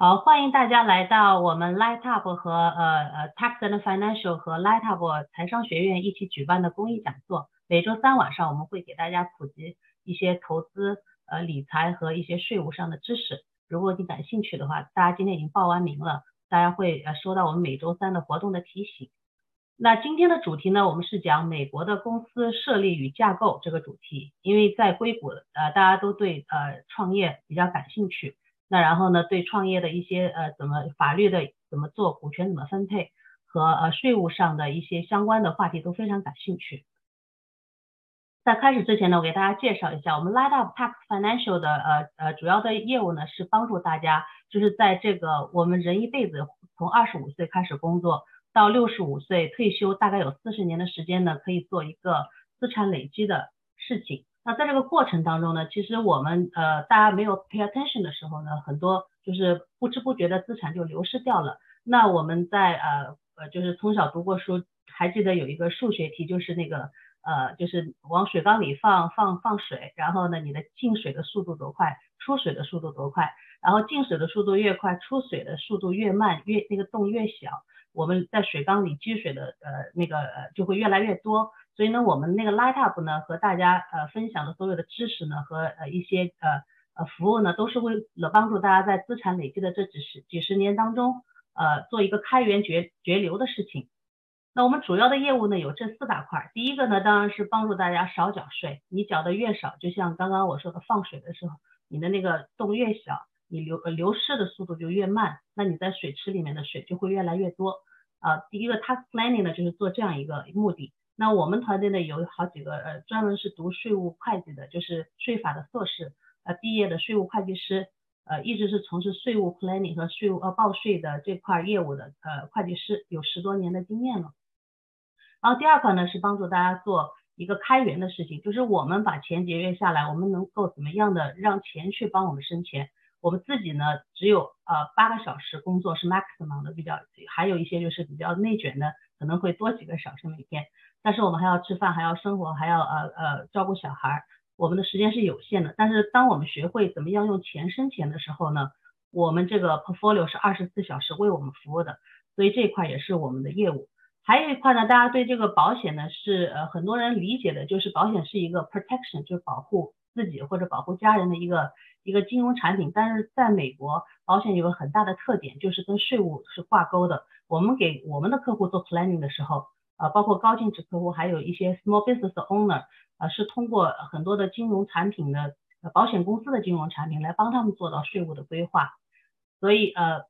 好，欢迎大家来到我们 Light Up 和呃呃 Tax and Financial 和 Light Up 财商学院一起举办的公益讲座。每周三晚上我们会给大家普及一些投资、呃理财和一些税务上的知识。如果你感兴趣的话，大家今天已经报完名了，大家会呃收到我们每周三的活动的提醒。那今天的主题呢，我们是讲美国的公司设立与架构这个主题，因为在硅谷呃大家都对呃创业比较感兴趣。那然后呢，对创业的一些呃怎么法律的怎么做，股权怎么分配和呃税务上的一些相关的话题都非常感兴趣。在开始之前呢，我给大家介绍一下，我们 Light Up Tax Financial 的呃呃主要的业务呢是帮助大家，就是在这个我们人一辈子从二十五岁开始工作到六十五岁退休，大概有四十年的时间呢，可以做一个资产累积的事情。那在这个过程当中呢，其实我们呃大家没有 pay attention 的时候呢，很多就是不知不觉的资产就流失掉了。那我们在呃呃就是从小读过书，还记得有一个数学题，就是那个呃就是往水缸里放放放水，然后呢你的进水的速度多快，出水的速度多快，然后进水的速度越快，出水的速度越慢，越那个洞越小，我们在水缸里积水的呃那个就会越来越多。所以呢，我们那个 Light Up 呢，和大家呃分享的所有的知识呢，和呃一些呃呃服务呢，都是为了帮助大家在资产累积的这几十几十年当中，呃做一个开源绝绝流的事情。那我们主要的业务呢，有这四大块。第一个呢，当然是帮助大家少缴税。你缴的越少，就像刚刚我说的放水的时候，你的那个洞越小，你流流失的速度就越慢，那你在水池里面的水就会越来越多。啊，第一个 tax planning 呢，就是做这样一个目的。那我们团队呢有好几个呃专门是读税务会计的，就是税法的硕士呃毕业的税务会计师，呃一直是从事税务 planning 和税务呃报税的这块业务的呃会计师，有十多年的经验了。然后第二块呢是帮助大家做一个开源的事情，就是我们把钱节约下来，我们能够怎么样的让钱去帮我们生钱？我们自己呢只有呃八个小时工作是 maximum 的比较，还有一些就是比较内卷的，可能会多几个小时每天。但是我们还要吃饭，还要生活，还要呃呃照顾小孩，我们的时间是有限的。但是当我们学会怎么样用钱生钱的时候呢，我们这个 portfolio 是二十四小时为我们服务的，所以这一块也是我们的业务。还有一块呢，大家对这个保险呢是呃很多人理解的，就是保险是一个 protection，就是保护自己或者保护家人的一个一个金融产品。但是在美国，保险有个很大的特点，就是跟税务是挂钩的。我们给我们的客户做 planning 的时候。啊，包括高净值客户，还有一些 small business owner，啊，是通过很多的金融产品的保险公司的金融产品来帮他们做到税务的规划。所以呃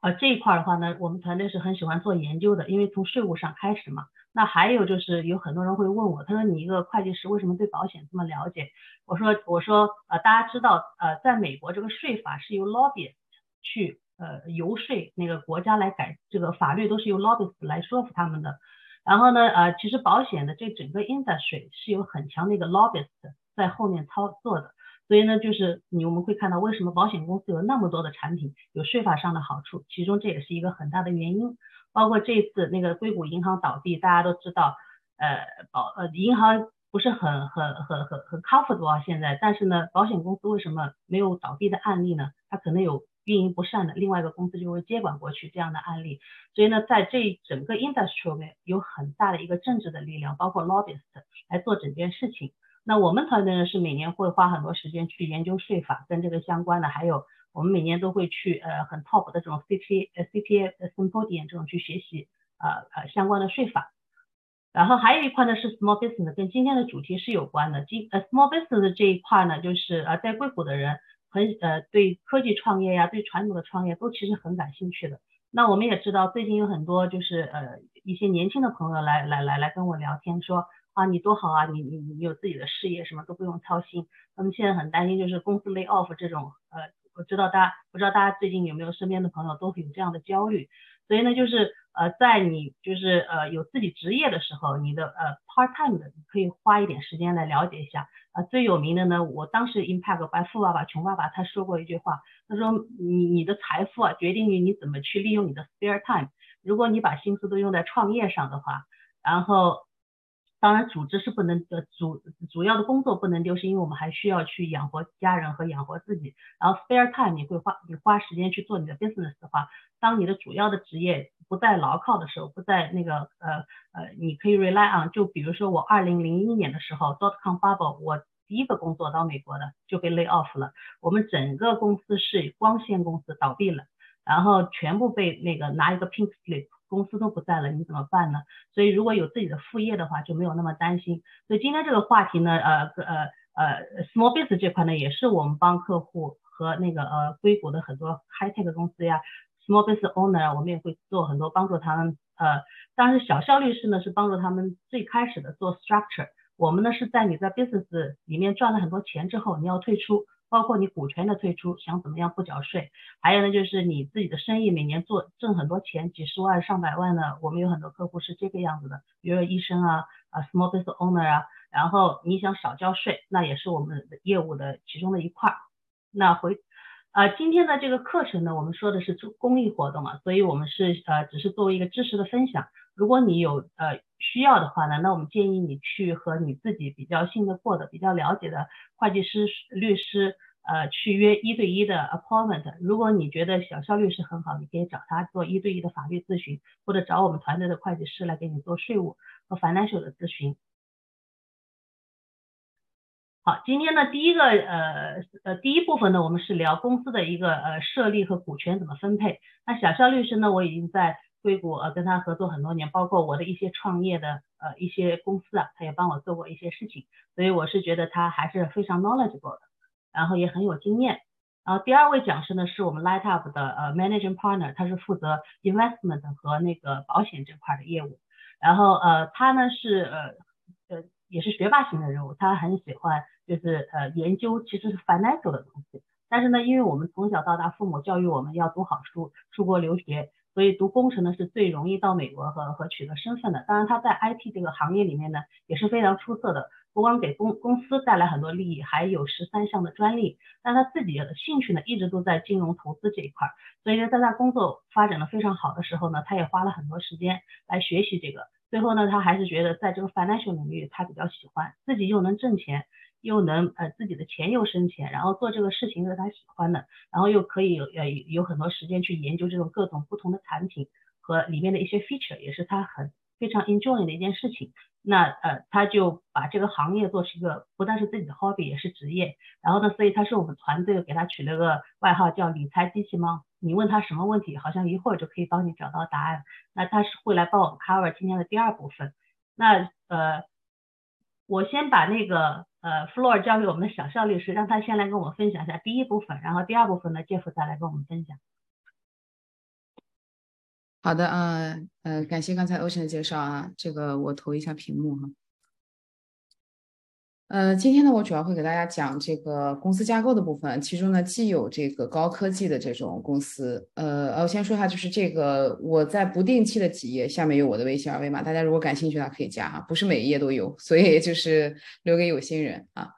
呃这一块的话呢，我们团队是很喜欢做研究的，因为从税务上开始嘛。那还有就是有很多人会问我，他说你一个会计师为什么对保险这么了解？我说我说呃大家知道呃在美国这个税法是由 lobbyist 去。呃，游说那个国家来改这个法律，都是由 lobbyist 来说服他们的。然后呢，呃，其实保险的这整个 industry 是有很强的一个 lobbyist 在后面操作的。所以呢，就是你我们会看到为什么保险公司有那么多的产品，有税法上的好处，其中这也是一个很大的原因。包括这次那个硅谷银行倒闭，大家都知道，呃，保呃银行不是很很很很很 comfortable 啊现在，但是呢，保险公司为什么没有倒闭的案例呢？它可能有。运营不善的另外一个公司就会接管过去这样的案例，所以呢，在这整个 industry 面有很大的一个政治的力量，包括 lobbyist 来做整件事情。那我们团队呢是每年会花很多时间去研究税法跟这个相关的，还有我们每年都会去呃很 top 的这种 CPA CPA 呃 symposium 这种去学习呃呃相关的税法。然后还有一块呢是 small business，跟今天的主题是有关的。今呃 small business 这一块呢，就是呃在硅谷的人。很呃对科技创业呀，对传统的创业都其实很感兴趣的。那我们也知道，最近有很多就是呃一些年轻的朋友来来来来跟我聊天，说啊你多好啊，你你你有自己的事业，什么都不用操心。他们现在很担心就是公司 lay off 这种呃，我知道大家不知道大家最近有没有身边的朋友都会有这样的焦虑。所以呢，就是呃在你就是呃有自己职业的时候，你的呃 part time 的可以花一点时间来了解一下。最有名的呢，我当时 Impact 白富爸爸穷爸爸他说过一句话，他说你你的财富啊决定于你怎么去利用你的 spare time。如果你把心思都用在创业上的话，然后当然组织是不能呃主主要的工作不能丢，是因为我们还需要去养活家人和养活自己。然后 spare time 你会花你花时间去做你的 business 的话，当你的主要的职业不再牢靠的时候，不在那个呃呃你可以 rely on。就比如说我二零零一年的时候，dot com bubble，我第一个工作到美国的就被 lay off 了，我们整个公司是光纤公司倒闭了，然后全部被那个拿一个 pink slip。公司都不在了，你怎么办呢？所以如果有自己的副业的话，就没有那么担心。所以今天这个话题呢，呃呃呃，small business 这块呢，也是我们帮客户和那个呃硅谷的很多 high tech 公司呀，small business owner，我们也会做很多帮助他们。呃，当然小效律师呢是帮助他们最开始的做 structure，我们呢是在你在 business 里面赚了很多钱之后，你要退出。包括你股权的退出，想怎么样不缴税，还有呢就是你自己的生意每年做挣很多钱，几十万上百万的，我们有很多客户是这个样子的，比如说医生啊啊 small business owner 啊，然后你想少交税，那也是我们的业务的其中的一块。那回呃今天的这个课程呢，我们说的是做公益活动嘛，所以我们是呃只是作为一个知识的分享。如果你有呃需要的话呢，那我们建议你去和你自己比较信得过的、比较了解的会计师、律师，呃，去约一对一的 appointment。如果你觉得小肖律师很好，你可以找他做一对一的法律咨询，或者找我们团队的会计师来给你做税务和 financial 的咨询。好，今天呢第一个呃呃第一部分呢，我们是聊公司的一个呃设立和股权怎么分配。那小肖律师呢，我已经在。硅谷呃跟他合作很多年，包括我的一些创业的呃一些公司啊，他也帮我做过一些事情，所以我是觉得他还是非常 knowledgeable 的，然后也很有经验。然后第二位讲师呢是我们 Light Up 的呃 managing partner，他是负责 investment 和那个保险这块的业务。然后呃他呢是呃呃也是学霸型的人物，他很喜欢就是呃研究其实是 financial 的东西。但是呢，因为我们从小到大父母教育我们要读好书，出国留学。所以读工程呢是最容易到美国和和取得身份的。当然他在 IT 这个行业里面呢也是非常出色的，不光给公公司带来很多利益，还有十三项的专利。但他自己的兴趣呢一直都在金融投资这一块，所以呢在他工作发展的非常好的时候呢，他也花了很多时间来学习这个。最后呢他还是觉得在这个 financial 领域他比较喜欢，自己又能挣钱。又能呃自己的钱又生钱，然后做这个事情是他喜欢的，然后又可以有呃有很多时间去研究这种各种不同的产品和里面的一些 feature，也是他很非常 enjoy 的一件事情。那呃他就把这个行业做成一个不但是自己的 hobby，也是职业。然后呢，所以他是我们团队给他取了个外号叫理财机器猫。你问他什么问题，好像一会儿就可以帮你找到答案。那他是会来帮我们 cover 今天的第二部分。那呃我先把那个。呃，floor 交给我们的小肖律师，让他先来跟我分享一下第一部分，然后第二部分呢，Jeff 再来跟我们分享。好的，啊，呃，感谢刚才 Ocean 的介绍啊，这个我投一下屏幕哈。呃，今天呢，我主要会给大家讲这个公司架构的部分，其中呢，既有这个高科技的这种公司，呃，我先说一下，就是这个我在不定期的几页下面有我的微信二维码，大家如果感兴趣的话可以加哈，不是每一页都有，所以就是留给有心人啊。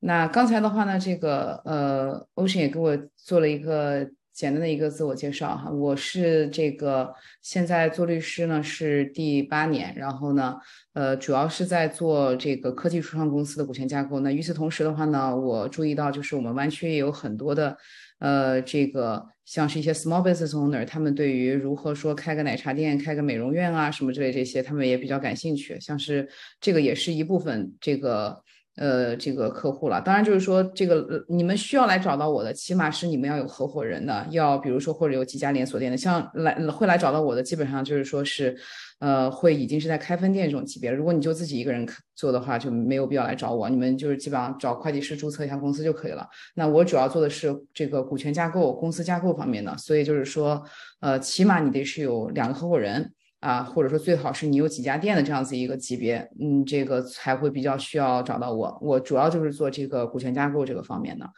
那刚才的话呢，这个呃，Ocean 也给我做了一个。简单的一个自我介绍哈，我是这个现在做律师呢是第八年，然后呢，呃，主要是在做这个科技初创公司的股权架构。那与此同时的话呢，我注意到就是我们湾区也有很多的，呃，这个像是一些 small business owner，他们对于如何说开个奶茶店、开个美容院啊什么之类这些，他们也比较感兴趣。像是这个也是一部分这个。呃，这个客户了，当然就是说，这个你们需要来找到我的，起码是你们要有合伙人的，要比如说或者有几家连锁店的，像来会来找到我的，基本上就是说是，呃，会已经是在开分店这种级别。如果你就自己一个人做的话，就没有必要来找我，你们就是基本上找会计师注册一下公司就可以了。那我主要做的是这个股权架构、公司架构方面的，所以就是说，呃，起码你得是有两个合伙人。啊，或者说最好是你有几家店的这样子一个级别，嗯，这个才会比较需要找到我。我主要就是做这个股权架构这个方面的，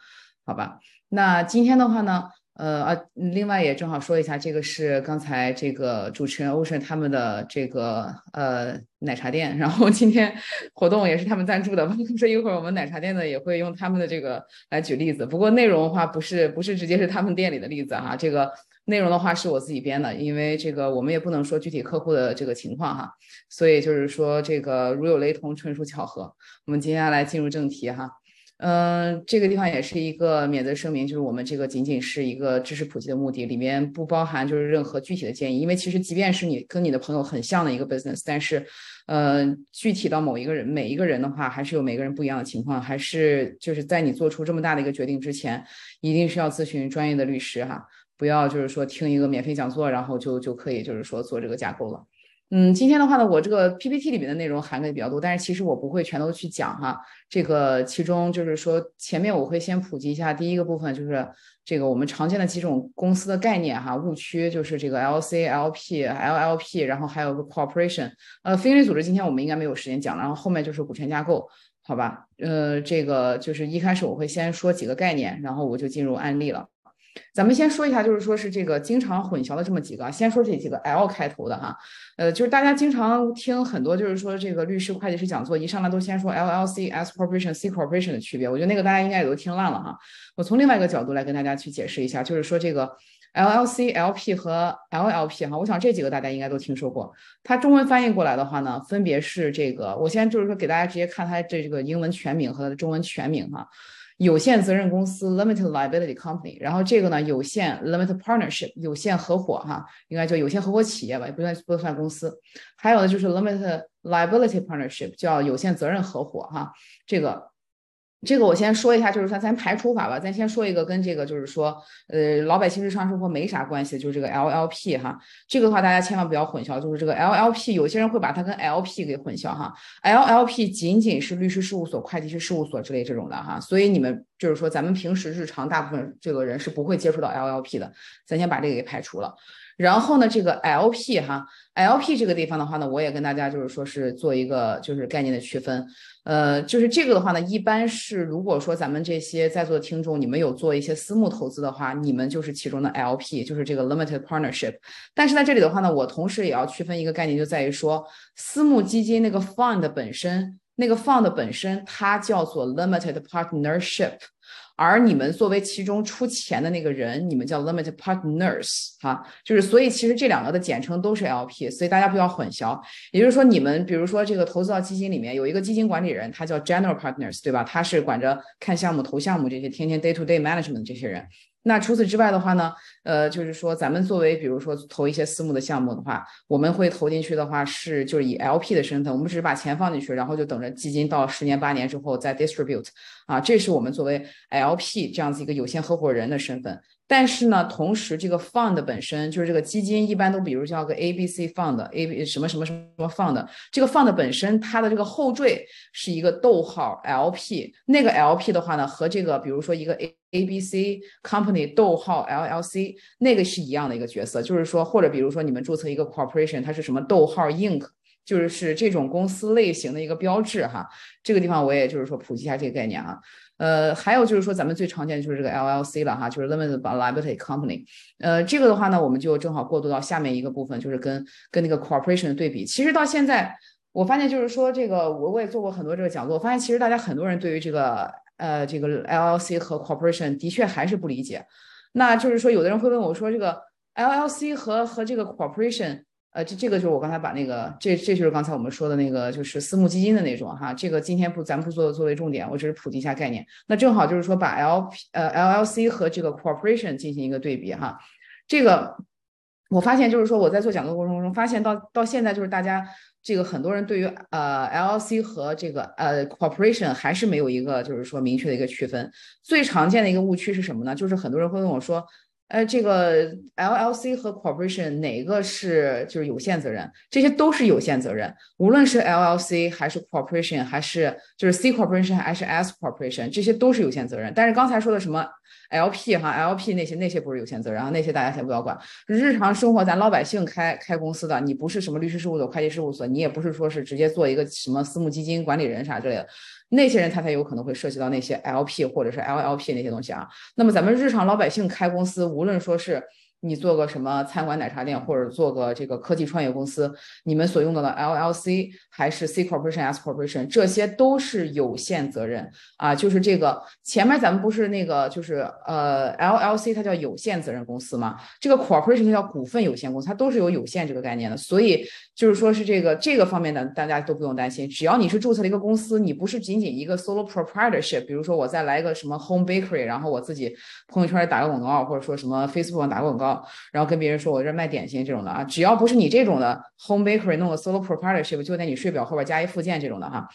好吧？那今天的话呢，呃啊，另外也正好说一下，这个是刚才这个主持人 Ocean 他们的这个呃奶茶店，然后今天活动也是他们赞助的，这一会儿我们奶茶店呢也会用他们的这个来举例子，不过内容的话不是不是直接是他们店里的例子哈，这个。内容的话是我自己编的，因为这个我们也不能说具体客户的这个情况哈，所以就是说这个如有雷同，纯属巧合。我们接下来进入正题哈。嗯，这个地方也是一个免责声明，就是我们这个仅仅是一个知识普及的目的，里面不包含就是任何具体的建议。因为其实即便是你跟你的朋友很像的一个 business，但是，呃，具体到某一个人每一个人的话，还是有每个人不一样的情况，还是就是在你做出这么大的一个决定之前，一定是要咨询专业的律师哈，不要就是说听一个免费讲座，然后就就可以就是说做这个架构了。嗯，今天的话呢，我这个 PPT 里面的内容涵盖的比较多，但是其实我不会全都去讲哈。这个其中就是说，前面我会先普及一下第一个部分，就是这个我们常见的几种公司的概念哈，误区就是这个 LC、LP、LLP，然后还有个 Corporation。呃，非营利组织今天我们应该没有时间讲，然后后面就是股权架构，好吧？呃，这个就是一开始我会先说几个概念，然后我就进入案例了。咱们先说一下，就是说是这个经常混淆的这么几个，先说这几个 L 开头的哈，呃，就是大家经常听很多，就是说这个律师、会计师讲座，一上来都先说 LLC、S corporation、C corporation 的区别，我觉得那个大家应该也都听烂了哈。我从另外一个角度来跟大家去解释一下，就是说这个 LLC、LP 和 LLP 哈，我想这几个大家应该都听说过。它中文翻译过来的话呢，分别是这个，我先就是说给大家直接看它这个英文全名和它的中文全名哈。有限责任公司 （Limited Liability Company），然后这个呢，有限 （Limited Partnership） 有限合伙哈，应该叫有限合伙企业吧，也不算不算公司。还有呢，就是 Limited Liability Partnership，叫有限责任合伙哈，这个。这个我先说一下，就是说咱排除法吧，咱先说一个跟这个就是说，呃，老百姓日常生活没啥关系的，就是这个 LLP 哈。这个的话大家千万不要混淆，就是这个 LLP，有些人会把它跟 LP 给混淆哈。LLP 仅仅是律师事务所、会计师事务所之类这种的哈，所以你们就是说咱们平时日常大部分这个人是不会接触到 LLP 的，咱先把这个给排除了。然后呢，这个 LP 哈，LP 这个地方的话呢，我也跟大家就是说是做一个就是概念的区分。呃，就是这个的话呢，一般是如果说咱们这些在座的听众，你们有做一些私募投资的话，你们就是其中的 LP，就是这个 limited partnership。但是在这里的话呢，我同时也要区分一个概念，就在于说私募基金那个 fund 本身，那个 fund 本身它叫做 limited partnership。而你们作为其中出钱的那个人，你们叫 limited partners，哈，就是所以其实这两个的简称都是 LP，所以大家不要混淆。也就是说，你们比如说这个投资到基金里面有一个基金管理人，他叫 general partners，对吧？他是管着看项目、投项目这些，天天 day to day management 这些人。那除此之外的话呢，呃，就是说咱们作为比如说投一些私募的项目的话，我们会投进去的话是就是以 LP 的身份，我们只是把钱放进去，然后就等着基金到十年八年之后再 distribute，啊，这是我们作为 LP 这样子一个有限合伙人的身份。但是呢，同时这个 fund 本身就是这个基金，一般都比如叫个 A B C fund，A B 什么什么什么 fund，这个 fund 本身它的这个后缀是一个逗号 LP，那个 LP 的话呢，和这个比如说一个 A A B C company 逗号 L L C 那个是一样的一个角色，就是说或者比如说你们注册一个 corporation，它是什么逗号 Inc，就是是这种公司类型的一个标志哈。这个地方我也就是说普及一下这个概念啊。呃，还有就是说，咱们最常见的就是这个 LLC 了哈，就是 Limited Liability Company。呃，这个的话呢，我们就正好过渡到下面一个部分，就是跟跟那个 Corporation 的对比。其实到现在，我发现就是说，这个我我也做过很多这个讲座，我发现其实大家很多人对于这个呃这个 LLC 和 Corporation 的确还是不理解。那就是说，有的人会问我说，这个 LLC 和和这个 Corporation。呃，这这个就是我刚才把那个，这这就是刚才我们说的那个，就是私募基金的那种哈。这个今天不，咱不做作为重点，我只是普及一下概念。那正好就是说把 L P 呃 L L C 和这个 corporation 进行一个对比哈。这个我发现就是说我在做讲座过程中发现到到现在就是大家这个很多人对于呃 L L C 和这个呃 corporation 还是没有一个就是说明确的一个区分。最常见的一个误区是什么呢？就是很多人会问我说。呃，这个 LLC 和 corporation 哪个是就是有限责任？这些都是有限责任，无论是 LLC 还是 corporation，还是就是 C corporation 还是 S corporation，这些都是有限责任。但是刚才说的什么 LP 哈，LP 那些那些不是有限责任啊，那些大家先不要管。日常生活咱老百姓开开公司的，你不是什么律师事务所、会计事务所，你也不是说是直接做一个什么私募基金管理人啥之类的。那些人他才有可能会涉及到那些 LP 或者是 LLP 那些东西啊。那么咱们日常老百姓开公司，无论说是你做个什么餐馆奶茶店，或者做个这个科技创业公司，你们所用到的 LLC 还是 C corporation、S corporation，这些都是有限责任啊。就是这个前面咱们不是那个就是呃 LLC 它叫有限责任公司嘛，这个 corporation 叫股份有限公司，它都是有有限这个概念的。所以就是说是这个这个方面的大家都不用担心，只要你是注册了一个公司，你不是仅仅一个 solo proprietorship，比如说我再来一个什么 home bakery，然后我自己朋友圈打个广告，或者说什么 Facebook 打个广告。然后跟别人说我这卖点心这种的啊，只要不是你这种的 home bakery 弄个 solo proprietorship 就在你税表后边加一附件这种的哈，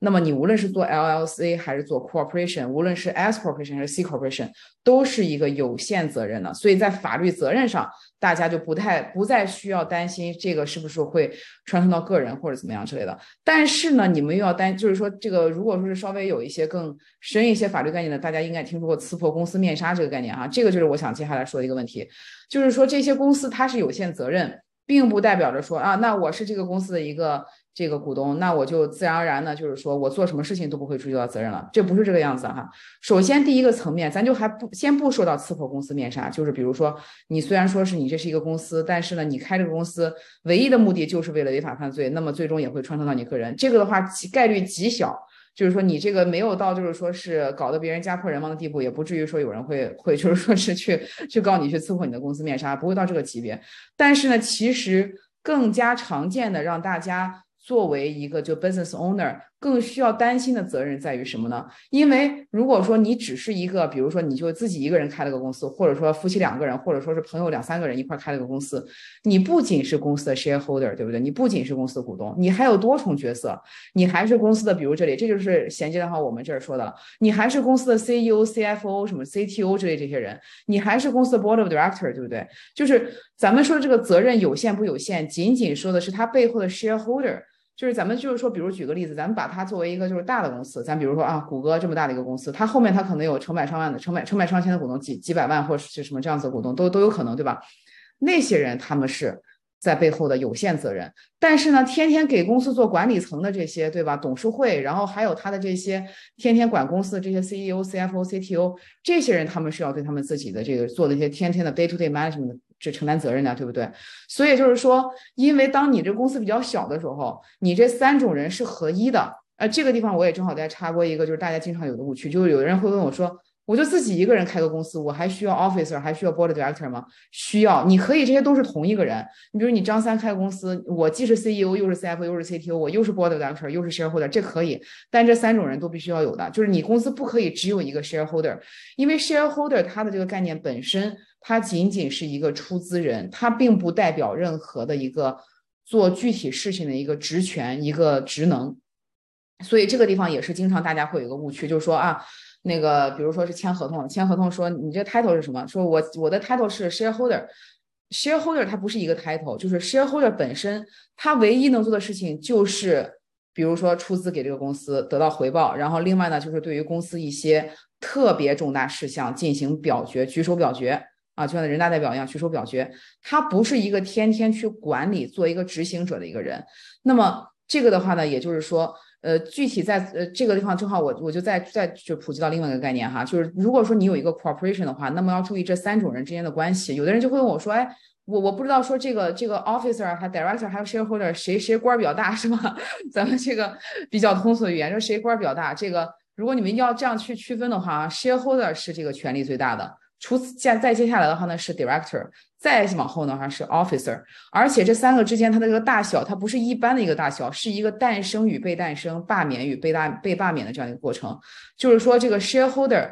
那么你无论是做 LLC 还是做 corporation，无论是 S corporation 还是 C corporation，都是一个有限责任的，所以在法律责任上。大家就不太不再需要担心这个是不是会传承到个人或者怎么样之类的。但是呢，你们又要担，就是说这个如果说是稍微有一些更深一些法律概念的，大家应该听说过刺破公司面纱这个概念啊。这个就是我想接下来说的一个问题，就是说这些公司它是有限责任，并不代表着说啊，那我是这个公司的一个。这个股东，那我就自然而然呢，就是说我做什么事情都不会追究到责任了，这不是这个样子哈。首先第一个层面，咱就还不先不说到刺破公司面纱，就是比如说你虽然说是你这是一个公司，但是呢，你开这个公司唯一的目的就是为了违法犯罪，那么最终也会穿透到你个人。这个的话概率极小，就是说你这个没有到就是说是搞得别人家破人亡的地步，也不至于说有人会会就是说是去去告你去刺破你的公司面纱，不会到这个级别。但是呢，其实更加常见的让大家。作为一个就 business owner。更需要担心的责任在于什么呢？因为如果说你只是一个，比如说你就自己一个人开了个公司，或者说夫妻两个人，或者说是朋友两三个人一块开了个公司，你不仅是公司的 shareholder，对不对？你不仅是公司的股东，你还有多重角色，你还是公司的，比如这里，这就是衔接的话，我们这儿说的，你还是公司的 CEO、CFO、什么 CTO 之类这些人，你还是公司的 board of director，对不对？就是咱们说的这个责任有限不有限，仅仅说的是他背后的 shareholder。就是咱们就是说，比如举个例子，咱们把它作为一个就是大的公司，咱比如说啊，谷歌这么大的一个公司，它后面它可能有成百上万的、成百成百上千的股东，几几百万或者是什么这样子的股东都都有可能，对吧？那些人他们是在背后的有限责任，但是呢，天天给公司做管理层的这些，对吧？董事会，然后还有他的这些天天管公司的这些 CEO、CFO、CTO，这些人他们是要对他们自己的这个做的一些天天的 day to day management。这承担责任的，对不对？所以就是说，因为当你这公司比较小的时候，你这三种人是合一的。呃，这个地方我也正好再插播一个，就是大家经常有的误区，就是有人会问我说。我就自己一个人开个公司，我还需要 officer，还需要 board director 吗？需要，你可以，这些都是同一个人。你比如你张三开公司，我既是 CEO，又是 CFO，又是 CTO，我又是 board director，又是 shareholder，这可以。但这三种人都必须要有的，就是你公司不可以只有一个 shareholder，因为 shareholder 它的这个概念本身，他仅仅是一个出资人，他并不代表任何的一个做具体事情的一个职权、一个职能。所以这个地方也是经常大家会有一个误区，就是说啊。那个，比如说是签合同，签合同说你这 title 是什么？说我我的 title 是 shareholder，shareholder 它不是一个 title，就是 shareholder 本身，它唯一能做的事情就是，比如说出资给这个公司得到回报，然后另外呢就是对于公司一些特别重大事项进行表决，举手表决啊，就像人大代表一样举手表决，他不是一个天天去管理做一个执行者的一个人。那么这个的话呢，也就是说。呃，具体在呃这个地方，正好我我就再再就普及到另外一个概念哈，就是如果说你有一个 corporation 的话，那么要注意这三种人之间的关系。有的人就会问我说，哎，我我不知道说这个这个 officer 还 director 还有 shareholder 谁谁官比较大是吧？咱们这个比较通俗的语言，说谁官比较大。这个如果你们要这样去区分的话，shareholder 是这个权力最大的。除此再再接下来的话呢是 director，再往后的话是 officer，而且这三个之间它的这个大小，它不是一般的一个大小，是一个诞生与被诞生、罢免与被大被罢免的这样一个过程。就是说这个 shareholder，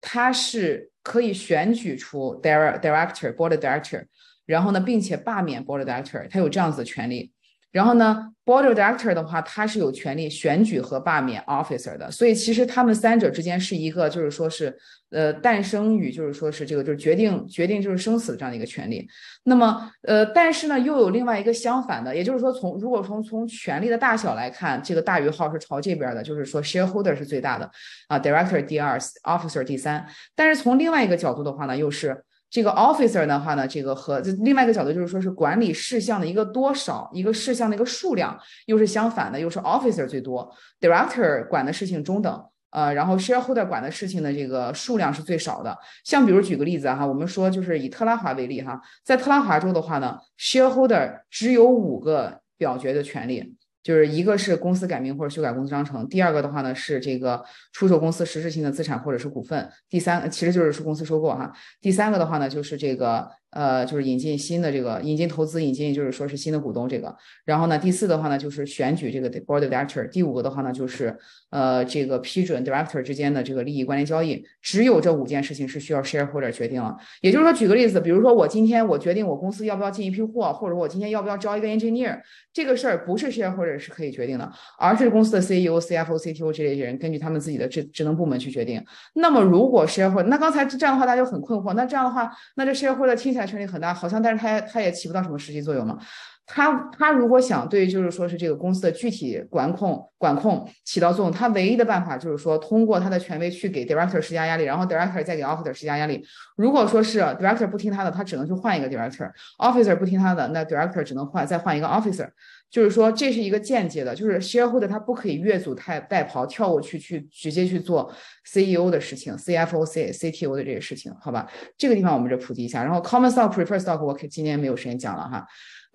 他是可以选举出 director board director，然后呢并且罢免 board director，他有这样子的权利。然后呢，board director 的话，他是有权利选举和罢免 officer 的，所以其实他们三者之间是一个，就是说是，呃，诞生与就是说是这个就是决定决定就是生死的这样的一个权利。那么，呃，但是呢，又有另外一个相反的，也就是说，从如果从从权力的大小来看，这个大于号是朝这边的，就是说 shareholder 是最大的啊，director 第二，officer 第三。但是从另外一个角度的话呢，又是。这个 officer 的话呢，这个和另外一个角度就是说是管理事项的一个多少，一个事项的一个数量，又是相反的，又是 officer 最多，director 管的事情中等呃，然后 shareholder 管的事情的这个数量是最少的。像比如举个例子哈，我们说就是以特拉华为例哈，在特拉华州的话呢，shareholder 只有五个表决的权利。就是一个是公司改名或者修改公司章程，第二个的话呢是这个出售公司实质性的资产或者是股份，第三其实就是是公司收购哈，第三个的话呢就是这个。呃，就是引进新的这个引进投资，引进就是说是新的股东这个。然后呢，第四的话呢，就是选举这个 board director。第五个的话呢，就是呃这个批准 director 之间的这个利益关联交易。只有这五件事情是需要 shareholder 决定了。也就是说，举个例子，比如说我今天我决定我公司要不要进一批货，或者我今天要不要招一个 engineer，这个事儿不是 shareholder 是可以决定的，而是公司的 CEO、CFO、CTO 这类人根据他们自己的职职能部门去决定。那么如果 shareholder，那刚才这样的话大家就很困惑，那这样的话，那这 shareholder 听下。权力很大，好像，但是他他也起不到什么实际作用嘛。他他如果想对，就是说是这个公司的具体管控管控起到作用，他唯一的办法就是说通过他的权威去给 director 施加压力，然后 director 再给 officer 施加压力。如果说是 director 不听他的，他只能去换一个 director；officer 不听他的，那 director 只能换再换一个 officer。就是说这是一个间接的，就是 shareholder 他不可以越俎代代庖跳过去去直接去做 CEO 的事情，CFO、C CTO 的这些事情，好吧？这个地方我们就普及一下。然后 common stock、preferred stock 我可今天没有时间讲了哈。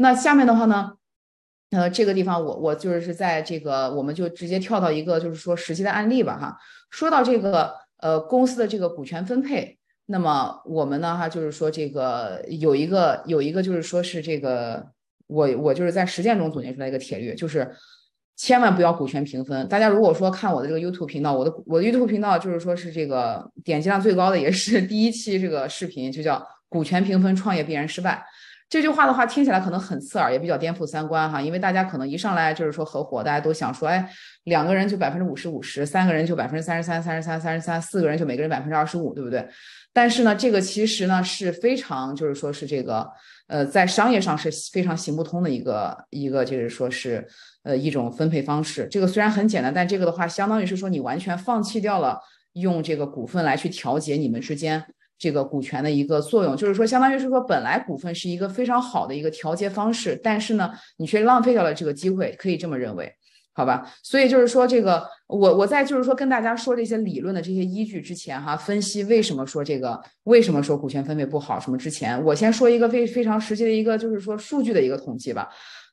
那下面的话呢，呃，这个地方我我就是在这个，我们就直接跳到一个就是说实际的案例吧哈。说到这个呃公司的这个股权分配，那么我们呢哈就是说这个有一个有一个就是说是这个我我就是在实践中总结出来一个铁律，就是千万不要股权平分。大家如果说看我的这个 YouTube 频道，我的我的 YouTube 频道就是说是这个点击量最高的，也是 第一期这个视频，就叫股权平分创业必然失败。这句话的话听起来可能很刺耳，也比较颠覆三观哈，因为大家可能一上来就是说合伙，大家都想说，哎，两个人就百分之五十五十，三个人就百分之三十三三十三三十三，四个人就每个人百分之二十五，对不对？但是呢，这个其实呢是非常就是说是这个，呃，在商业上是非常行不通的一个一个就是说是呃一种分配方式。这个虽然很简单，但这个的话相当于是说你完全放弃掉了用这个股份来去调节你们之间。这个股权的一个作用，就是说，相当于是说，本来股份是一个非常好的一个调节方式，但是呢，你却浪费掉了这个机会，可以这么认为，好吧？所以就是说，这个我我在就是说跟大家说这些理论的这些依据之前，哈，分析为什么说这个，为什么说股权分配不好什么之前，我先说一个非非常实际的一个，就是说数据的一个统计吧。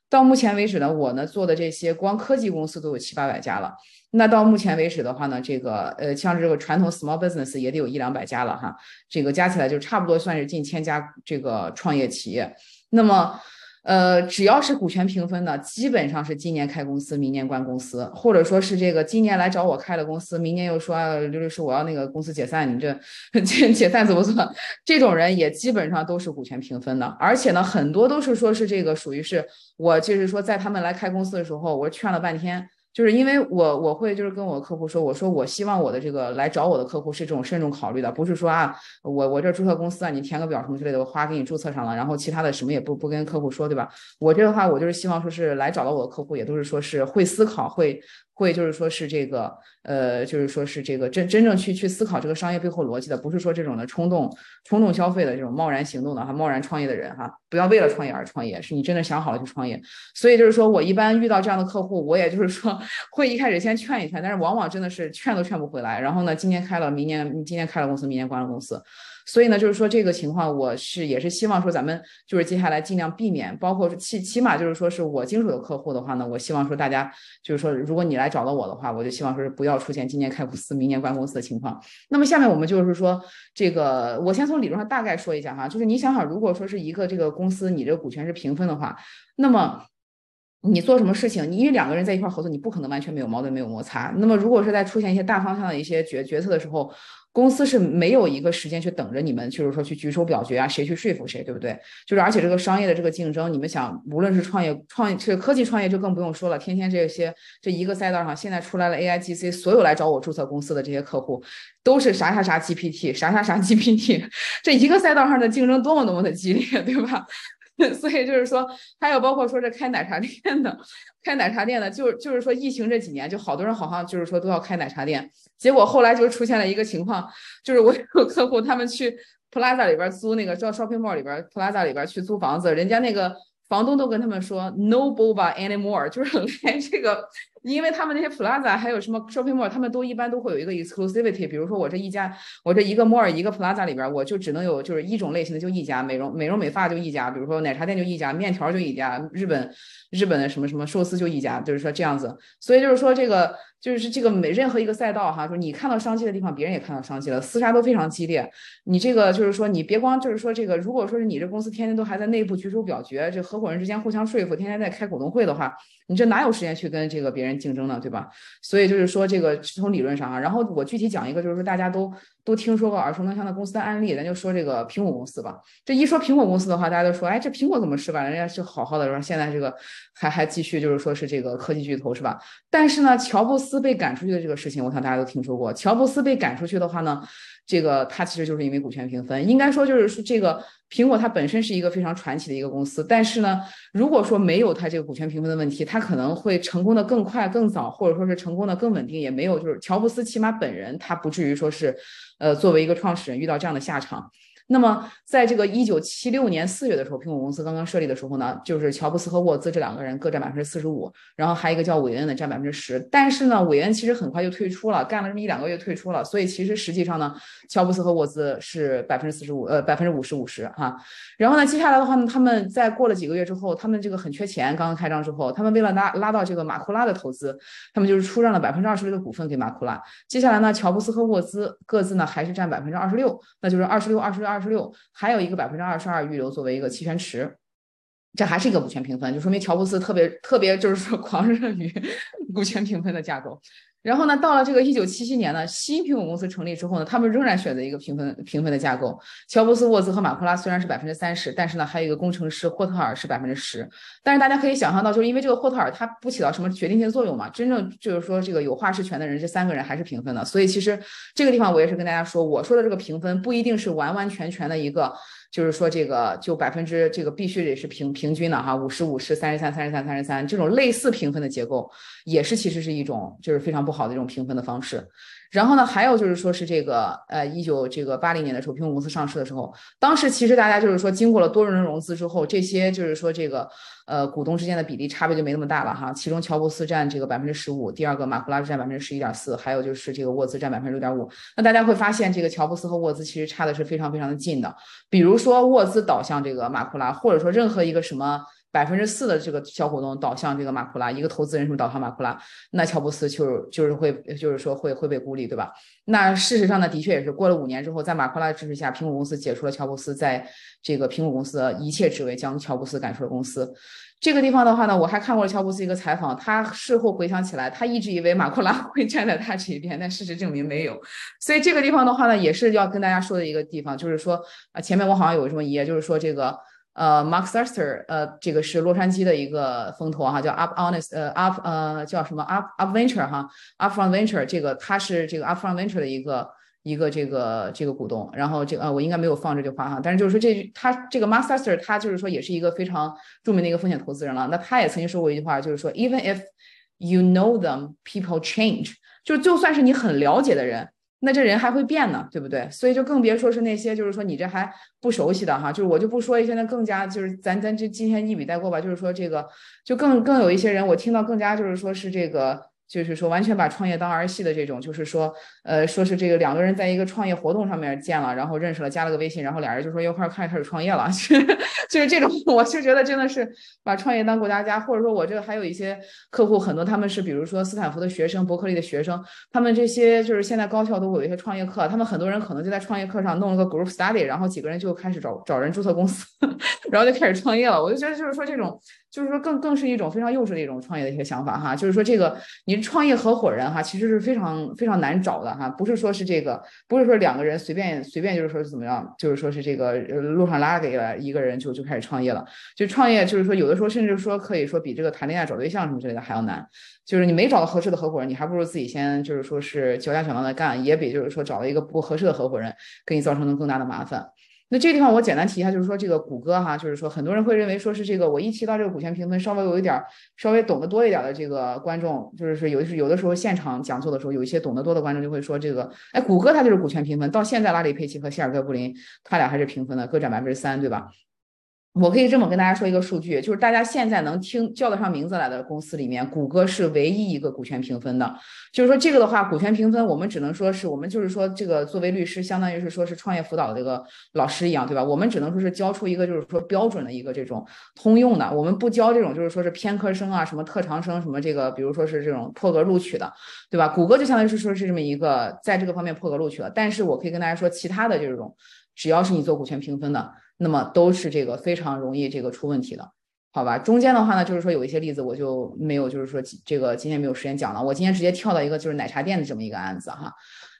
到目前为止呢，我呢做的这些光科技公司都有七八百家了。那到目前为止的话呢，这个呃，像这个传统 small business 也得有一两百家了哈，这个加起来就差不多算是近千家这个创业企业。那么，呃，只要是股权平分的，基本上是今年开公司，明年关公司，或者说是这个今年来找我开了公司，明年又说刘律师我要那个公司解散，你这 解解散怎么做？这种人也基本上都是股权平分的，而且呢，很多都是说是这个属于是我就是说在他们来开公司的时候，我劝了半天。就是因为我我会就是跟我客户说，我说我希望我的这个来找我的客户是这种慎重考虑的，不是说啊，我我这注册公司啊，你填个表什么之类的，我花给你注册上了，然后其他的什么也不不跟客户说，对吧？我这个话我就是希望说是来找到我的客户也都是说是会思考会。会就是说是这个，呃，就是说是这个真真正去去思考这个商业背后逻辑的，不是说这种的冲动冲动消费的这种贸然行动的哈，贸然创业的人哈，不要为了创业而创业，是你真的想好了去创业。所以就是说我一般遇到这样的客户，我也就是说 会一开始先劝一劝，但是往往真的是劝都劝不回来。然后呢，今年开了，明年今年开了公司，明年关了公司。所以呢，就是说这个情况，我是也是希望说咱们就是接下来尽量避免，包括起起码就是说是我经手的客户的话呢，我希望说大家就是说，如果你来找到我的话，我就希望说是不要出现今年开公司，明年关公司的情况。那么下面我们就是说这个，我先从理论上大概说一下哈，就是你想想，如果说是一个这个公司，你这个股权是平分的话，那么你做什么事情，你因为两个人在一块合作，你不可能完全没有矛盾、没有摩擦。那么如果是在出现一些大方向的一些决决策的时候，公司是没有一个时间去等着你们，就是说去举手表决啊，谁去说服谁，对不对？就是而且这个商业的这个竞争，你们想，无论是创业创业，这科技创业就更不用说了，天天这些这一个赛道上，现在出来了 AIGC，所有来找我注册公司的这些客户，都是啥啥啥 GPT，啥啥啥 GPT，这一个赛道上的竞争多么多么的激烈，对吧？所以就是说，还有包括说这开奶茶店的，开奶茶店的，就就是说疫情这几年，就好多人好像就是说都要开奶茶店，结果后来就出现了一个情况，就是我有客户他们去 Plaza 里边租那个叫 Shopping Mall 里边 Plaza 里边去租房子，人家那个房东都跟他们说 No boba anymore，就是来这个因为他们那些 Plaza 还有什么 shopping mall，他们都一般都会有一个 exclusivity。比如说我这一家，我这一个 mall 一个 Plaza 里边，我就只能有就是一种类型的就一家，美容美容美发就一家，比如说奶茶店就一家，面条就一家，日本日本的什么什么寿司就一家，就是说这样子。所以就是说这个。就是这个每任何一个赛道哈，说你看到商机的地方，别人也看到商机了，厮杀都非常激烈。你这个就是说，你别光就是说这个，如果说是你这公司天天都还在内部举手表决，这合伙人之间互相说服，天天在开股东会的话，你这哪有时间去跟这个别人竞争呢，对吧？所以就是说这个从理论上啊，然后我具体讲一个，就是说大家都。都听说过耳熟能详的公司的案例，咱就说这个苹果公司吧。这一说苹果公司的话，大家都说，哎，这苹果怎么失败了？人家是好好的，是吧？现在这个还还继续，就是说是这个科技巨头，是吧？但是呢，乔布斯被赶出去的这个事情，我想大家都听说过。乔布斯被赶出去的话呢？这个它其实就是因为股权评分，应该说就是说这个苹果它本身是一个非常传奇的一个公司，但是呢，如果说没有它这个股权评分的问题，它可能会成功的更快更早，或者说是成功的更稳定，也没有就是乔布斯起码本人他不至于说是，呃，作为一个创始人遇到这样的下场。那么，在这个一九七六年四月的时候，苹果公司刚刚设立的时候呢，就是乔布斯和沃兹这两个人各占百分之四十五，然后还有一个叫韦恩的占百分之十。但是呢，韦恩其实很快就退出了，干了这么一两个月退出了。所以其实实际上呢，乔布斯和沃兹是百分之四十五，呃，百分之五十五十哈。然后呢，接下来的话呢，他们在过了几个月之后，他们这个很缺钱，刚刚开张之后，他们为了拉拉到这个马库拉的投资，他们就是出让了百分之二十六的股份给马库拉。接下来呢，乔布斯和沃兹各自呢还是占百分之二十六，那就是二十六、二十六、二二十六，还有一个百分之二十二预留作为一个期权池。这还是一个股权评分，就说明乔布斯特别特别就是说 狂热于股权评分的架构。然后呢，到了这个一九七七年呢，新苹果公司成立之后呢，他们仍然选择一个平分平分的架构。乔布斯、沃兹和马库拉虽然是百分之三十，但是呢，还有一个工程师霍特尔是百分之十。但是大家可以想象到，就是因为这个霍特尔他不起到什么决定性作用嘛，真正就是说这个有话事权的人，这三个人还是平分的。所以其实这个地方我也是跟大家说，我说的这个平分不一定是完完全全的一个。就是说，这个就百分之这个必须得是平平均的哈，五十五十三十三三十三三十三这种类似评分的结构，也是其实是一种就是非常不好的一种评分的方式。然后呢，还有就是说是这个，呃，一九这个八零年的时候，苹果公司上市的时候，当时其实大家就是说，经过了多轮融资之后，这些就是说这个，呃，股东之间的比例差别就没那么大了哈。其中乔布斯占这个百分之十五，第二个马库拉占百分之十一点四，还有就是这个沃兹占百分之六点五。那大家会发现，这个乔布斯和沃兹其实差的是非常非常的近的。比如说沃兹倒向这个马库拉，或者说任何一个什么。百分之四的这个小股东倒向这个马库拉，一个投资人什么倒向马库拉，那乔布斯就是就是会就是说会会被孤立，对吧？那事实上呢，的确也是过了五年之后，在马库拉的支持下，苹果公司解除了乔布斯在这个苹果公司的一切职位，将乔布斯赶出了公司。这个地方的话呢，我还看过了乔布斯一个采访，他事后回想起来，他一直以为马库拉 会站在他这一边，但事实证明没有。所以这个地方的话呢，也是要跟大家说的一个地方，就是说啊，前面我好像有这么一页，就是说这个。呃，Mark Suster，呃，这个是洛杉矶的一个风投哈，叫 Up Honest，呃，Up，呃，叫什么 Up Up Venture 哈，Upfront Venture，这个他是这个 Upfront Venture 的一个一个这个这个股东。然后这个呃，我应该没有放这句话哈，但是就是说这他这个 Mark Suster，他就是说也是一个非常著名的一个风险投资人了。那他也曾经说过一句话，就是说 Even if you know them, people change，就就算是你很了解的人。那这人还会变呢，对不对？所以就更别说是那些，就是说你这还不熟悉的哈，就是我就不说一些那更加就是咱咱就今天一笔带过吧，就是说这个就更更有一些人，我听到更加就是说是这个。就是说，完全把创业当儿戏的这种，就是说，呃，说是这个两个人在一个创业活动上面见了，然后认识了，加了个微信，然后俩人就说一块儿开始创业了，就是这种，我就觉得真的是把创业当过家家，或者说我这个还有一些客户，很多他们是比如说斯坦福的学生、伯克利的学生，他们这些就是现在高校都会有一些创业课，他们很多人可能就在创业课上弄了个 group study，然后几个人就开始找找人注册公司，然后就开始创业了。我就觉得就是说这种。就是说，更更是一种非常幼稚的一种创业的一些想法哈。就是说，这个你创业合伙人哈，其实是非常非常难找的哈。不是说是这个，不是说两个人随便随便就是说是怎么样，就是说是这个路上拉给了一个人就就开始创业了。就创业就是说，有的时候甚至说可以说比这个谈恋爱找对象什么之类的还要难。就是你没找到合适的合伙人，你还不如自己先就是说是脚踏脚当的干，也比就是说找了一个不合适的合伙人给你造成了更大的麻烦。那这个地方我简单提一下，就是说这个谷歌哈，就是说很多人会认为说是这个，我一提到这个股权评分，稍微有一点稍微懂得多一点的这个观众，就是说有的是有的时候现场讲座的时候，有一些懂得多的观众就会说这个，哎，谷歌它就是股权评分，到现在拉里·佩奇和谢尔盖·布林他俩还是平分的，各占百分之三，对吧？我可以这么跟大家说一个数据，就是大家现在能听叫得上名字来的公司里面，谷歌是唯一一个股权评分的。就是说这个的话，股权评分我们只能说是我们就是说这个作为律师，相当于是说是创业辅导的这个老师一样，对吧？我们只能说是教出一个就是说标准的一个这种通用的，我们不教这种就是说是偏科生啊，什么特长生，什么这个比如说是这种破格录取的，对吧？谷歌就相当于是说是这么一个在这个方面破格录取了。但是我可以跟大家说，其他的这种只要是你做股权评分的。那么都是这个非常容易这个出问题的，好吧？中间的话呢，就是说有一些例子我就没有，就是说这个今天没有时间讲了。我今天直接跳到一个就是奶茶店的这么一个案子哈。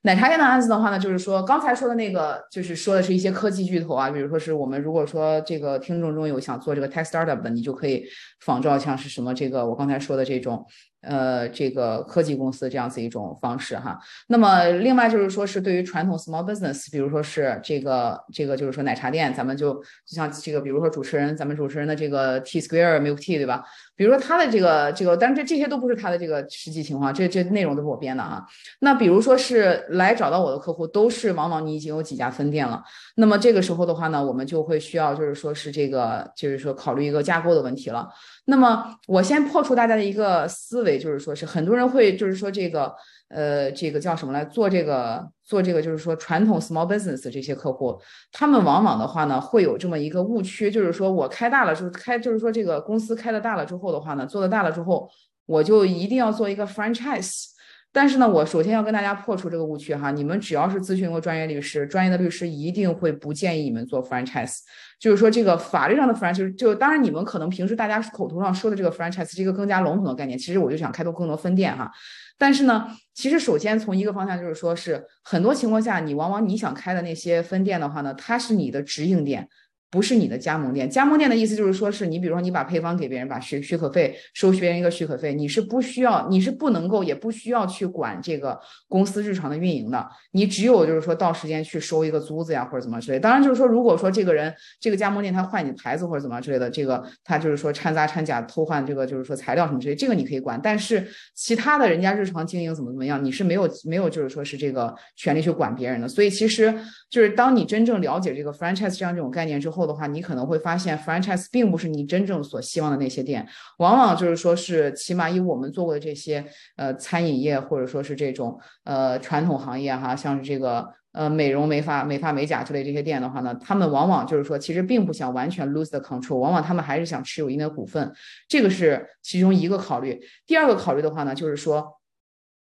奶茶店的案子的话呢，就是说刚才说的那个，就是说的是一些科技巨头啊，比如说是我们如果说这个听众中有想做这个 tech startup 的，你就可以仿照像是什么这个我刚才说的这种。呃，这个科技公司这样子一种方式哈。那么，另外就是说是对于传统 small business，比如说是这个这个就是说奶茶店，咱们就就像这个，比如说主持人，咱们主持人的这个 T Square Milk Tea，对吧？比如说他的这个这个，但是这这些都不是他的这个实际情况，这这内容都是我编的啊。那比如说是来找到我的客户，都是往往你已经有几家分店了。那么这个时候的话呢，我们就会需要就是说是这个就是说考虑一个架构的问题了。那么我先破除大家的一个思维，就是说是很多人会就是说这个呃这个叫什么来做这个做这个就是说传统 small business 这些客户，他们往往的话呢会有这么一个误区，就是说我开大了就是开就是说这个公司开的大了之后的话呢，做的大了之后，我就一定要做一个 franchise。但是呢，我首先要跟大家破除这个误区哈，你们只要是咨询过专业律师，专业的律师一定会不建议你们做 franchise，就是说这个法律上的 franchise，就当然你们可能平时大家口头上说的这个 franchise 是一个更加笼统的概念，其实我就想开拓更多分店哈。但是呢，其实首先从一个方向就是说是很多情况下，你往往你想开的那些分店的话呢，它是你的直营店。不是你的加盟店，加盟店的意思就是说，是你比如说你把配方给别人，把许许可费收学员一个许可费，你是不需要，你是不能够，也不需要去管这个公司日常的运营的，你只有就是说到时间去收一个租子呀，或者怎么之类。当然就是说，如果说这个人这个加盟店他换你牌子或者怎么之类的，这个他就是说掺杂掺假偷换这个就是说材料什么之类，这个你可以管。但是其他的人家日常经营怎么怎么样，你是没有没有就是说是这个权利去管别人的。所以其实就是当你真正了解这个 franchise 这样这种概念之后。后的话，你可能会发现，franchise 并不是你真正所希望的那些店，往往就是说是，起码以我们做过的这些，呃，餐饮业或者说是这种，呃，传统行业哈，像是这个，呃，美容美发、美发美甲之类这些店的话呢，他们往往就是说，其实并不想完全 lose the control，往往他们还是想持有一定的股份，这个是其中一个考虑。第二个考虑的话呢，就是说，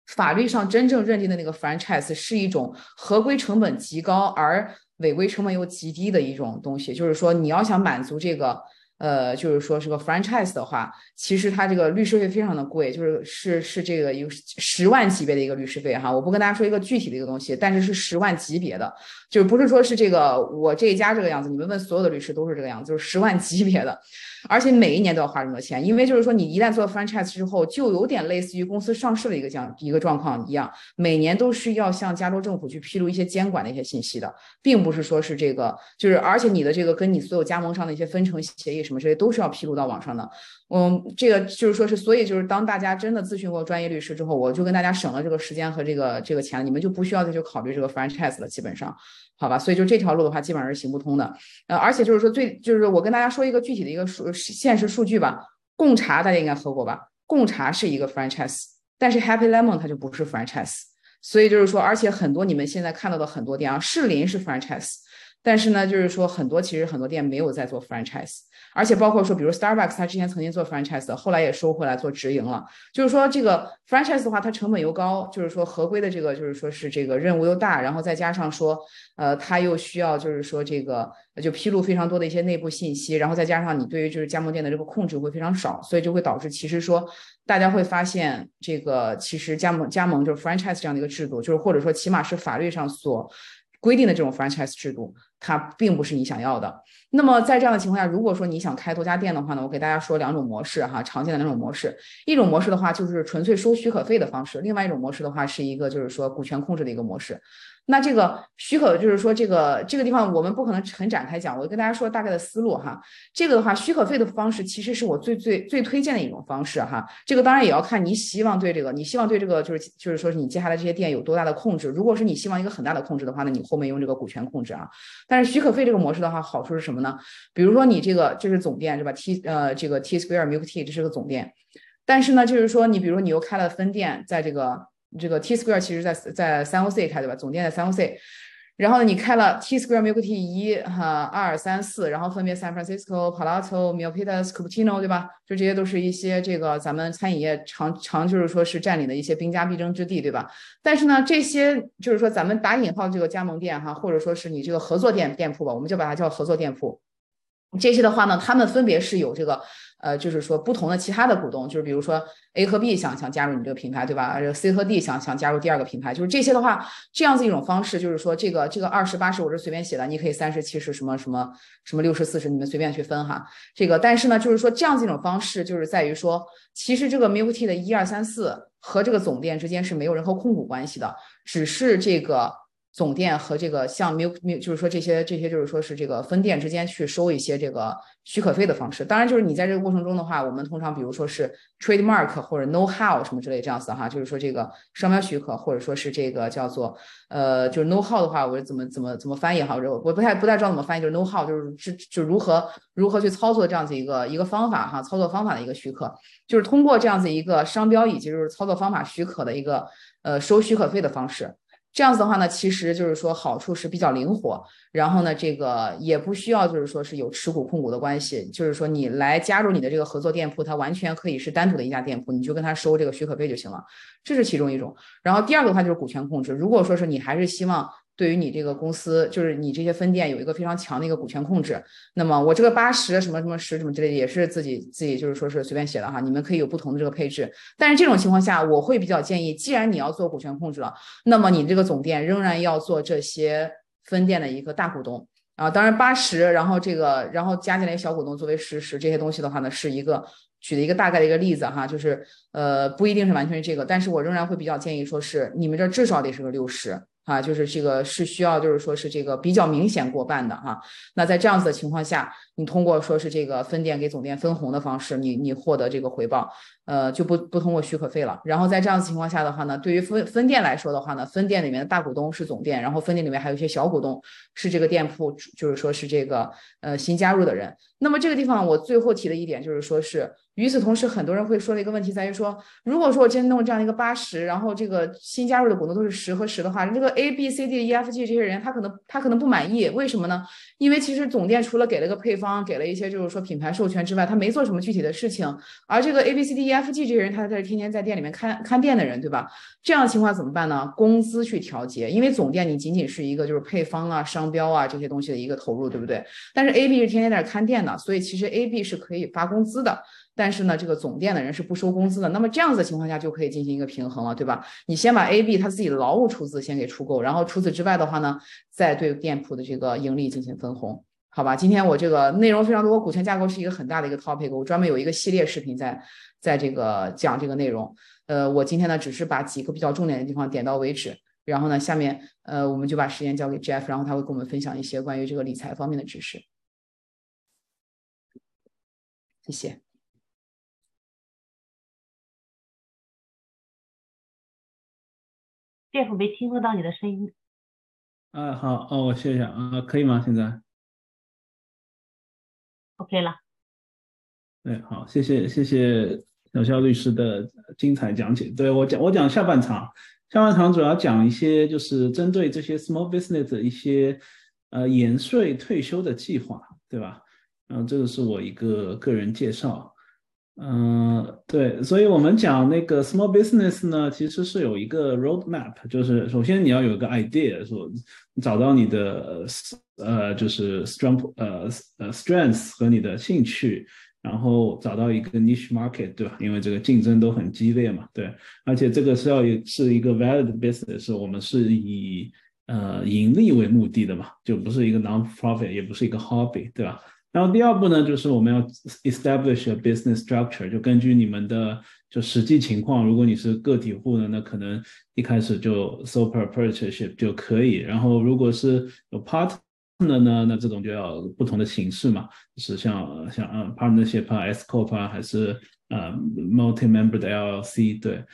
法律上真正认定的那个 franchise 是一种合规成本极高而。违规成本又极低的一种东西，就是说你要想满足这个，呃，就是说是个 franchise 的话，其实它这个律师费非常的贵，就是是是这个有十万级别的一个律师费哈。我不跟大家说一个具体的一个东西，但是是十万级别的，就不是说是这个我这一家这个样子，你们问所有的律师都是这个样子，就是十万级别的。而且每一年都要花这么多钱，因为就是说你一旦做 franchise 之后，就有点类似于公司上市的一个这样一个状况一样，每年都是要向加州政府去披露一些监管的一些信息的，并不是说是这个，就是而且你的这个跟你所有加盟商的一些分成协议什么之类都是要披露到网上的。嗯，这个就是说是，所以就是当大家真的咨询过专业律师之后，我就跟大家省了这个时间和这个这个钱，你们就不需要再去考虑这个 franchise 了，基本上。好吧，所以就这条路的话，基本上是行不通的。呃，而且就是说，最就是我跟大家说一个具体的一个数现实数据吧。贡茶大家应该喝过吧？贡茶是一个 franchise，但是 Happy Lemon 它就不是 franchise。所以就是说，而且很多你们现在看到的很多店啊，士林是 franchise，但是呢，就是说很多其实很多店没有在做 franchise。而且包括说，比如 Starbucks，它之前曾经做 franchise，后来也收回来做直营了。就是说，这个 franchise 的话，它成本又高，就是说合规的这个，就是说是这个任务又大，然后再加上说，呃，它又需要就是说这个就披露非常多的一些内部信息，然后再加上你对于就是加盟店的这个控制会非常少，所以就会导致其实说大家会发现这个其实加盟加盟就是 franchise 这样的一个制度，就是或者说起码是法律上所规定的这种 franchise 制度，它并不是你想要的。那么在这样的情况下，如果说你想开多家店的话呢，我给大家说两种模式哈，常见的两种模式。一种模式的话就是纯粹收许可费的方式，另外一种模式的话是一个就是说股权控制的一个模式。那这个许可就是说，这个这个地方我们不可能很展开讲，我跟大家说大概的思路哈。这个的话，许可费的方式其实是我最最最推荐的一种方式哈。这个当然也要看你希望对这个，你希望对这个就是就是说你接下来这些店有多大的控制。如果是你希望一个很大的控制的话，那你后面用这个股权控制啊。但是许可费这个模式的话，好处是什么呢？比如说你这个这是总店是吧？T 呃这个 T Square Milk Tea 这是个总店，但是呢就是说你比如说你又开了分店，在这个这个 T Square 其实在在三 O C 开对吧？总店在三 O C。然后呢，你开了 T Square Milk Tea 一哈二三四，然后分别 San Francisco、Palato、Milpitas、Cupertino，对吧？就这些都是一些这个咱们餐饮业常常就是说是占领的一些兵家必争之地，对吧？但是呢，这些就是说咱们打引号这个加盟店哈，或者说是你这个合作店店铺吧，我们就把它叫合作店铺。这些的话呢，他们分别是有这个。呃，就是说不同的其他的股东，就是比如说 A 和 B 想想加入你这个品牌，对吧？这个 C 和 D 想想加入第二个品牌，就是这些的话，这样子一种方式，就是说这个这个二十八十我是随便写的，你可以三十七十什么什么什么六十四十，你们随便去分哈。这个但是呢，就是说这样子一种方式，就是在于说，其实这个 m i l t 的一二三四和这个总店之间是没有任何控股关系的，只是这个。总店和这个像 milk milk，就是说这些这些就是说是这个分店之间去收一些这个许可费的方式。当然，就是你在这个过程中的话，我们通常比如说是 trademark 或者 know how 什么之类这样子哈，就是说这个商标许可或者说是这个叫做呃就是 know how 的话，我怎么怎么怎么翻译哈？我我不太不太知道怎么翻译，就是 know how 就是是就如何如何去操作这样子一个一个方法哈，操作方法的一个许可，就是通过这样子一个商标以及就是操作方法许可的一个呃收许可费的方式。这样子的话呢，其实就是说好处是比较灵活，然后呢，这个也不需要就是说是有持股控股的关系，就是说你来加入你的这个合作店铺，它完全可以是单独的一家店铺，你就跟他收这个许可费就行了，这是其中一种。然后第二个的话就是股权控制，如果说是你还是希望。对于你这个公司，就是你这些分店有一个非常强的一个股权控制。那么我这个八十什么什么十什么之类的，也是自己自己就是说是随便写的哈。你们可以有不同的这个配置。但是这种情况下，我会比较建议，既然你要做股权控制了，那么你这个总店仍然要做这些分店的一个大股东啊。当然八十，然后这个然后加进来小股东作为十十这些东西的话呢，是一个举的一个大概的一个例子哈，就是呃不一定是完全是这个，但是我仍然会比较建议说是你们这至少得是个六十。啊，就是这个是需要，就是说是这个比较明显过半的哈。那在这样子的情况下，你通过说是这个分店给总店分红的方式，你你获得这个回报，呃，就不不通过许可费了。然后在这样子情况下的话呢，对于分分店来说的话呢，分店里面的大股东是总店，然后分店里面还有一些小股东是这个店铺，就是说是这个呃新加入的人。那么这个地方我最后提的一点就是说是。与此同时，很多人会说的一个问题在于说，如果说我真弄这样一个八十，然后这个新加入的股东都是十和十的话，这个 A B C D E F G 这些人他可能他可能不满意，为什么呢？因为其实总店除了给了个配方，方给了一些就是说品牌授权之外，他没做什么具体的事情。而这个 A B C D E F G 这些人，他在天天在店里面看看店的人，对吧？这样的情况怎么办呢？工资去调节，因为总店你仅仅是一个就是配方啊、商标啊这些东西的一个投入，对不对？但是 A B 是天天在那看店的，所以其实 A B 是可以发工资的。但是呢，这个总店的人是不收工资的。那么这样子的情况下，就可以进行一个平衡了，对吧？你先把 A、B 他自己的劳务出资先给出够，然后除此之外的话呢，再对店铺的这个盈利进行分红，好吧？今天我这个内容非常多，股权架构是一个很大的一个 topic，我专门有一个系列视频在在这个讲这个内容。呃，我今天呢只是把几个比较重点的地方点到为止，然后呢，下面呃我们就把时间交给 Jeff，然后他会跟我们分享一些关于这个理财方面的知识。谢谢。Jeff 没听得到你的声音。啊，好，哦，我谢谢啊，可以吗？现在？OK 了。哎，好，谢谢，谢谢小肖律师的精彩讲解。对我讲，我讲下半场，下半场主要讲一些就是针对这些 small business 的一些呃延税退休的计划，对吧？嗯，这个是我一个个人介绍。嗯，对，所以我们讲那个 small business 呢，其实是有一个 roadmap，就是首先你要有一个 idea，说找到你的呃就是 strength 呃呃，strength 和你的兴趣，然后找到一个 niche market，对吧？因为这个竞争都很激烈嘛，对，而且这个是要是一个 valid business，我们是以呃盈利为目的的嘛，就不是一个 non-profit，也不是一个 hobby，对吧？然后第二步呢，就是我们要 establish a business structure，就根据你们的就实际情况，如果你是个体户呢，那可能一开始就 sole proprietorship 就可以。然后如果是有 partner 呢，那这种就要不同的形式嘛，是像像嗯 partnership 啊，S corp 啊，还是呃 multi member 的 LLC 对。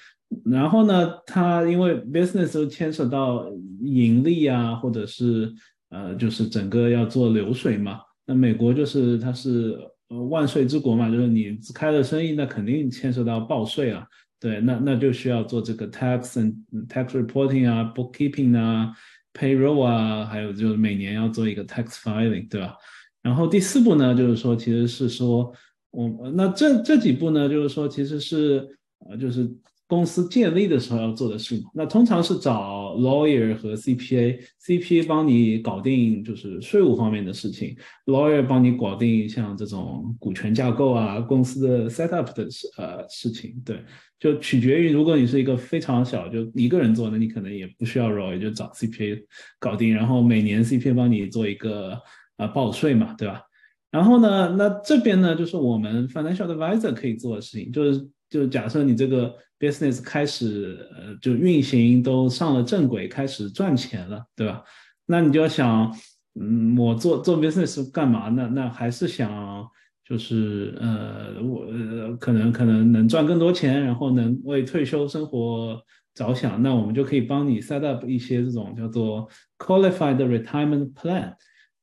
然后呢，它因为 business 都牵扯到盈利啊，或者是呃，就是整个要做流水嘛。那美国就是它是呃万税之国嘛，就是你开了生意，那肯定牵涉到报税啊。对，那那就需要做这个 tax and tax reporting 啊，bookkeeping 啊，payroll 啊，还有就是每年要做一个 tax filing，对吧？然后第四步呢，就是说其实是说我那这这几步呢，就是说其实是呃就是。公司建立的时候要做的事嘛，那通常是找 lawyer 和 CPA，CPA 帮你搞定就是税务方面的事情，lawyer 帮你搞定像这种股权架构啊、公司的 set up 的事呃事情，对，就取决于如果你是一个非常小就一个人做，那你可能也不需要 lawyer，就找 CPA 搞定，然后每年 CPA 帮你做一个呃报税嘛，对吧？然后呢，那这边呢就是我们 financial advisor 可以做的事情，就是就假设你这个。business 开始呃就运行都上了正轨，开始赚钱了，对吧？那你就要想，嗯，我做做 business 干嘛呢？那还是想就是呃我呃可能可能能赚更多钱，然后能为退休生活着想，那我们就可以帮你 set up 一些这种叫做 qualified retirement plan。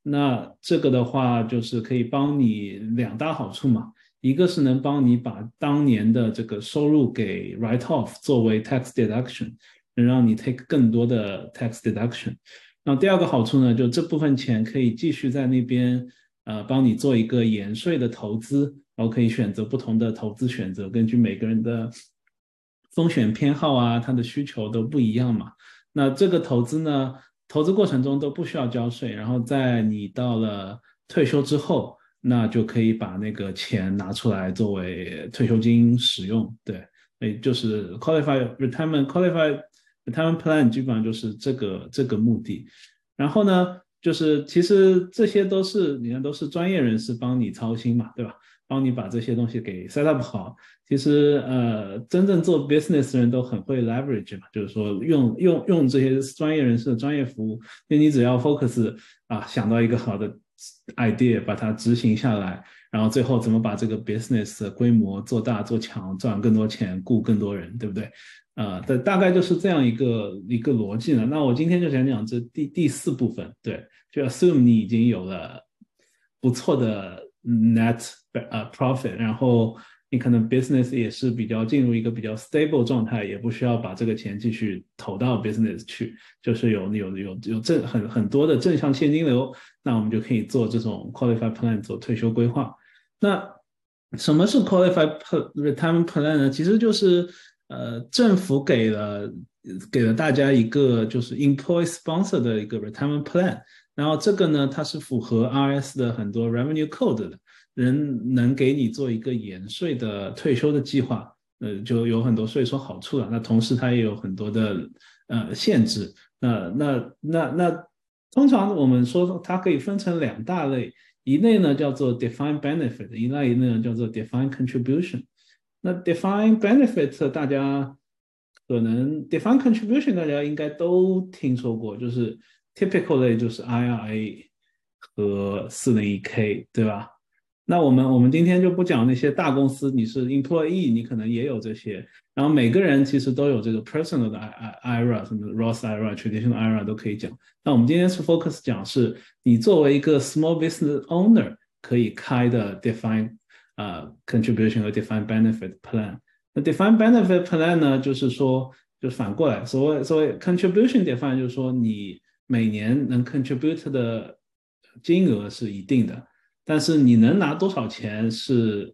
那这个的话就是可以帮你两大好处嘛。一个是能帮你把当年的这个收入给 write off 作为 tax deduction，能让你 take 更多的 tax deduction。那第二个好处呢，就这部分钱可以继续在那边呃帮你做一个延税的投资，然后可以选择不同的投资选择，根据每个人的风险偏好啊，他的需求都不一样嘛。那这个投资呢，投资过程中都不需要交税，然后在你到了退休之后。那就可以把那个钱拿出来作为退休金使用，对，哎，就是 qualified retirement qualified retirement plan，基本上就是这个这个目的。然后呢，就是其实这些都是你看都是专业人士帮你操心嘛，对吧？帮你把这些东西给 set up 好。其实呃，真正做 business 的人都很会 leverage 嘛，就是说用用用这些专业人士的专业服务，因为你只要 focus 啊，想到一个好的。Idea 把它执行下来，然后最后怎么把这个 business 的规模做大做强，赚更多钱，雇更多人，对不对？啊，大大概就是这样一个一个逻辑了。那我今天就讲讲这第第四部分，对，就 assume 你已经有了不错的 net 呃 profit，然后。你可能 business 也是比较进入一个比较 stable 状态，也不需要把这个钱继续投到 business 去，就是有有有有正很很多的正向现金流，那我们就可以做这种 qualified plan 做退休规划。那什么是 qualified retirement plan 呢？其实就是呃政府给了给了大家一个就是 employee sponsor 的一个 retirement plan，然后这个呢它是符合 RS 的很多 revenue code 的。人能给你做一个延税的退休的计划，呃，就有很多税收好处了。那同时它也有很多的呃限制。那那那那，通常我们说它可以分成两大类，一类呢叫做 defined benefit，一类呢叫做 defined contribution。那 defined benefit 大家可能 defined contribution 大家应该都听说过，就是 typical 类就是 IRA 和 401k，对吧？那我们我们今天就不讲那些大公司，你是 employee，你可能也有这些。然后每个人其实都有这个 personal 的 I IRA，什么 Roth IRA、traditional IRA 都可以讲。那我们今天是 focus 讲是你作为一个 small business owner 可以开的 defined 啊 contribution 和 defined benefit plan。那 defined benefit plan 呢，就是说就反过来，所谓所谓 contribution defined 就是说你每年能 contribute 的金额是一定的。但是你能拿多少钱是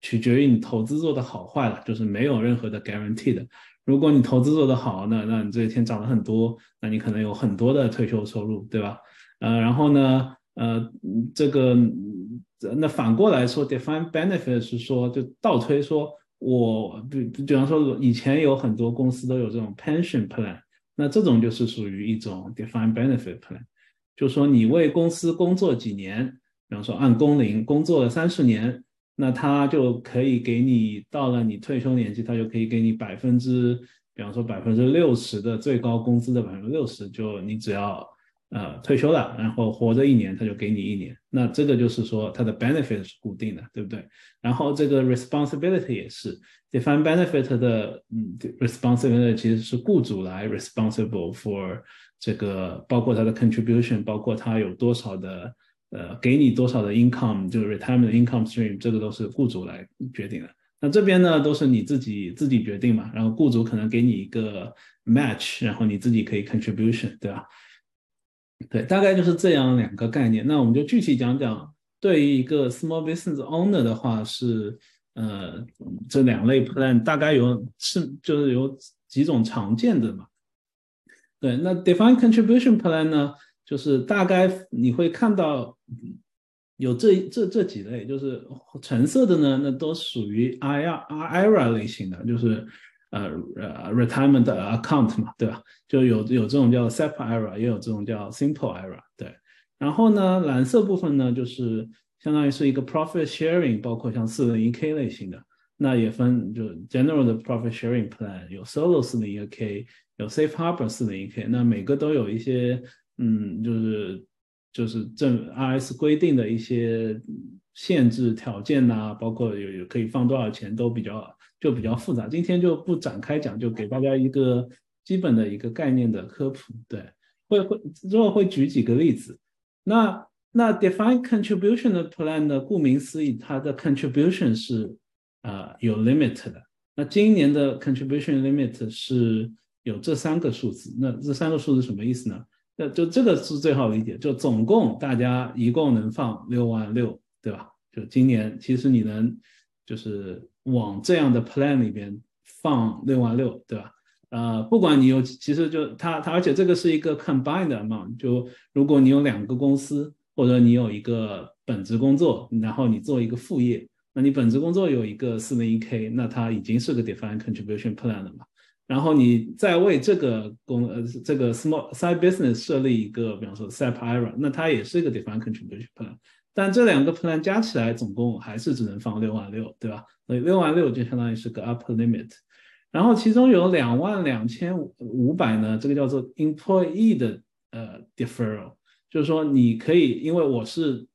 取决于你投资做的好坏了，就是没有任何的 guarantee 的。如果你投资做得好，那那你这一天涨了很多，那你可能有很多的退休收入，对吧？呃，然后呢，呃，这个那反过来说，defined benefit 是说就倒推说，我比比方说以前有很多公司都有这种 pension plan，那这种就是属于一种 defined benefit plan，就说你为公司工作几年。比方说按工龄工作了三十年，那他就可以给你到了你退休年纪，他就可以给你百分之，比方说百分之六十的最高工资的百分之六十，就你只要呃退休了，然后活着一年，他就给你一年。那这个就是说它的 benefit 是固定的，对不对？然后这个 responsibility 也是 define benefit 的，嗯，responsibility 其实是雇主来 responsible for 这个，包括他的 contribution，包括他有多少的呃给你多少的 income，就是 retirement income stream，这个都是雇主来决定的。那这边呢都是你自己自己决定嘛，然后雇主可能给你一个 match，然后你自己可以 contribution，对吧？对，大概就是这样两个概念。那我们就具体讲讲，对于一个 small business owner 的话是，呃，这两类 plan 大概有是就是有几种常见的嘛。对，那 defined contribution plan 呢，就是大概你会看到。有这这这几类，就是橙色的呢，那都属于 IRA IRA 类型的，就是呃呃 retirement account 嘛，对吧？就有有这种叫 SEP IRA，也有这种叫 Simple IRA，对。然后呢，蓝色部分呢，就是相当于是一个 profit sharing，包括像四零一 K 类型的，那也分就 general 的 profit sharing plan，有 solo 四零一 K，有 Safe Harbor 四零一 K，那每个都有一些嗯，就是。就是正 RS 规定的一些限制条件呐，包括有有可以放多少钱都比较就比较复杂，今天就不展开讲，就给大家一个基本的一个概念的科普。对，会会之后会举几个例子。那那 define Contribution 的 Plan 呢，顾名思义，它的 Contribution 是啊有 limit 的。那今年的 Contribution limit 是有这三个数字。那这三个数字什么意思呢？那就这个是最好理解，就总共大家一共能放六万六，对吧？就今年其实你能就是往这样的 plan 里边放六万六，对吧？呃，不管你有，其实就它它，而且这个是一个 combined amount，就如果你有两个公司，或者你有一个本职工作，然后你做一个副业，那你本职工作有一个四零一 k，那它已经是个 defined contribution plan 了嘛？然后你再为这个公呃这个 small side business 设立一个，比方说 SEP IRA，那它也是一个 d e f i n e contribution plan，但这两个 plan 加起来总共还是只能放六万六，对吧？所以六万六就相当于是个 upper limit。然后其中有两万两千五百呢，这个叫做 employee 的呃 deferral，就是说你可以，因为我是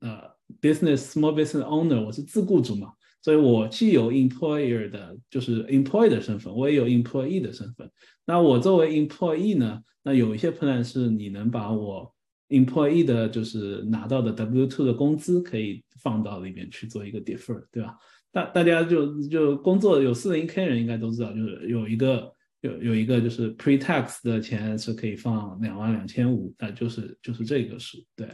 呃 business small business owner，我是自雇主嘛。所以我既有 employer 的，就是 employee 的身份，我也有 employee 的身份。那我作为 employee 呢，那有一些 plan 是你能把我 employee 的，就是拿到的 W two 的工资可以放到里面去做一个 defer，对吧？大大家就就工作有四零 K 人应该都知道，就是有一个有有一个就是 pre-tax 的钱是可以放两万两千五，那就是就是这个数，对。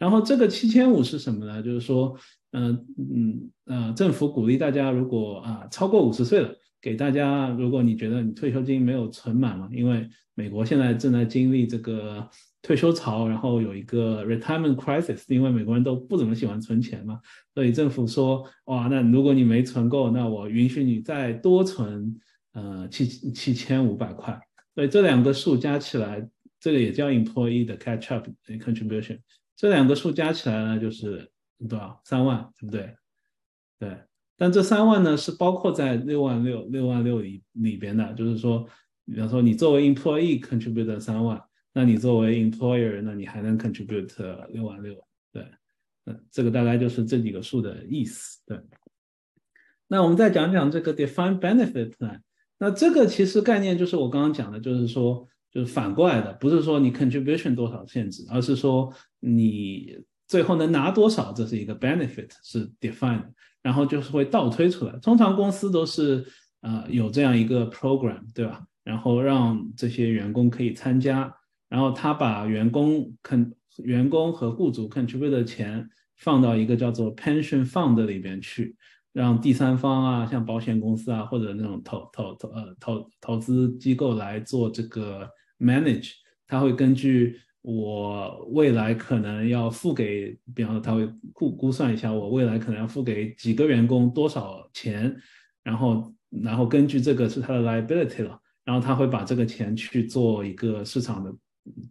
然后这个七千五是什么呢？就是说。嗯嗯呃，政府鼓励大家，如果啊超过五十岁了，给大家，如果你觉得你退休金没有存满嘛，因为美国现在正在经历这个退休潮，然后有一个 retirement crisis，因为美国人都不怎么喜欢存钱嘛，所以政府说，哇，那如果你没存够，那我允许你再多存呃七七千五百块，所以这两个数加起来，这个也叫 employee 的 catch up contribution，这两个数加起来呢就是。多少？三万，对不对？对，但这三万呢是包括在六万六六万六里里边的，就是说，比方说你作为 employee contribute 三万，那你作为 employer，那你还能 contribute 六万六，对，嗯，这个大概就是这几个数的意思，对。那我们再讲讲这个 defined benefit plan，那这个其实概念就是我刚刚讲的，就是说，就是反过来的，不是说你 contribution 多少限制，而是说你。最后能拿多少，这是一个 benefit 是 defined，然后就是会倒推出来。通常公司都是呃有这样一个 program，对吧？然后让这些员工可以参加，然后他把员工肯员工和雇主 contribute 的钱放到一个叫做 pension fund 里边去，让第三方啊，像保险公司啊或者那种投投投呃投投资机构来做这个 manage，他会根据。我未来可能要付给，比方说他会估估算一下，我未来可能要付给几个员工多少钱，然后然后根据这个是他的 liability 了，然后他会把这个钱去做一个市场的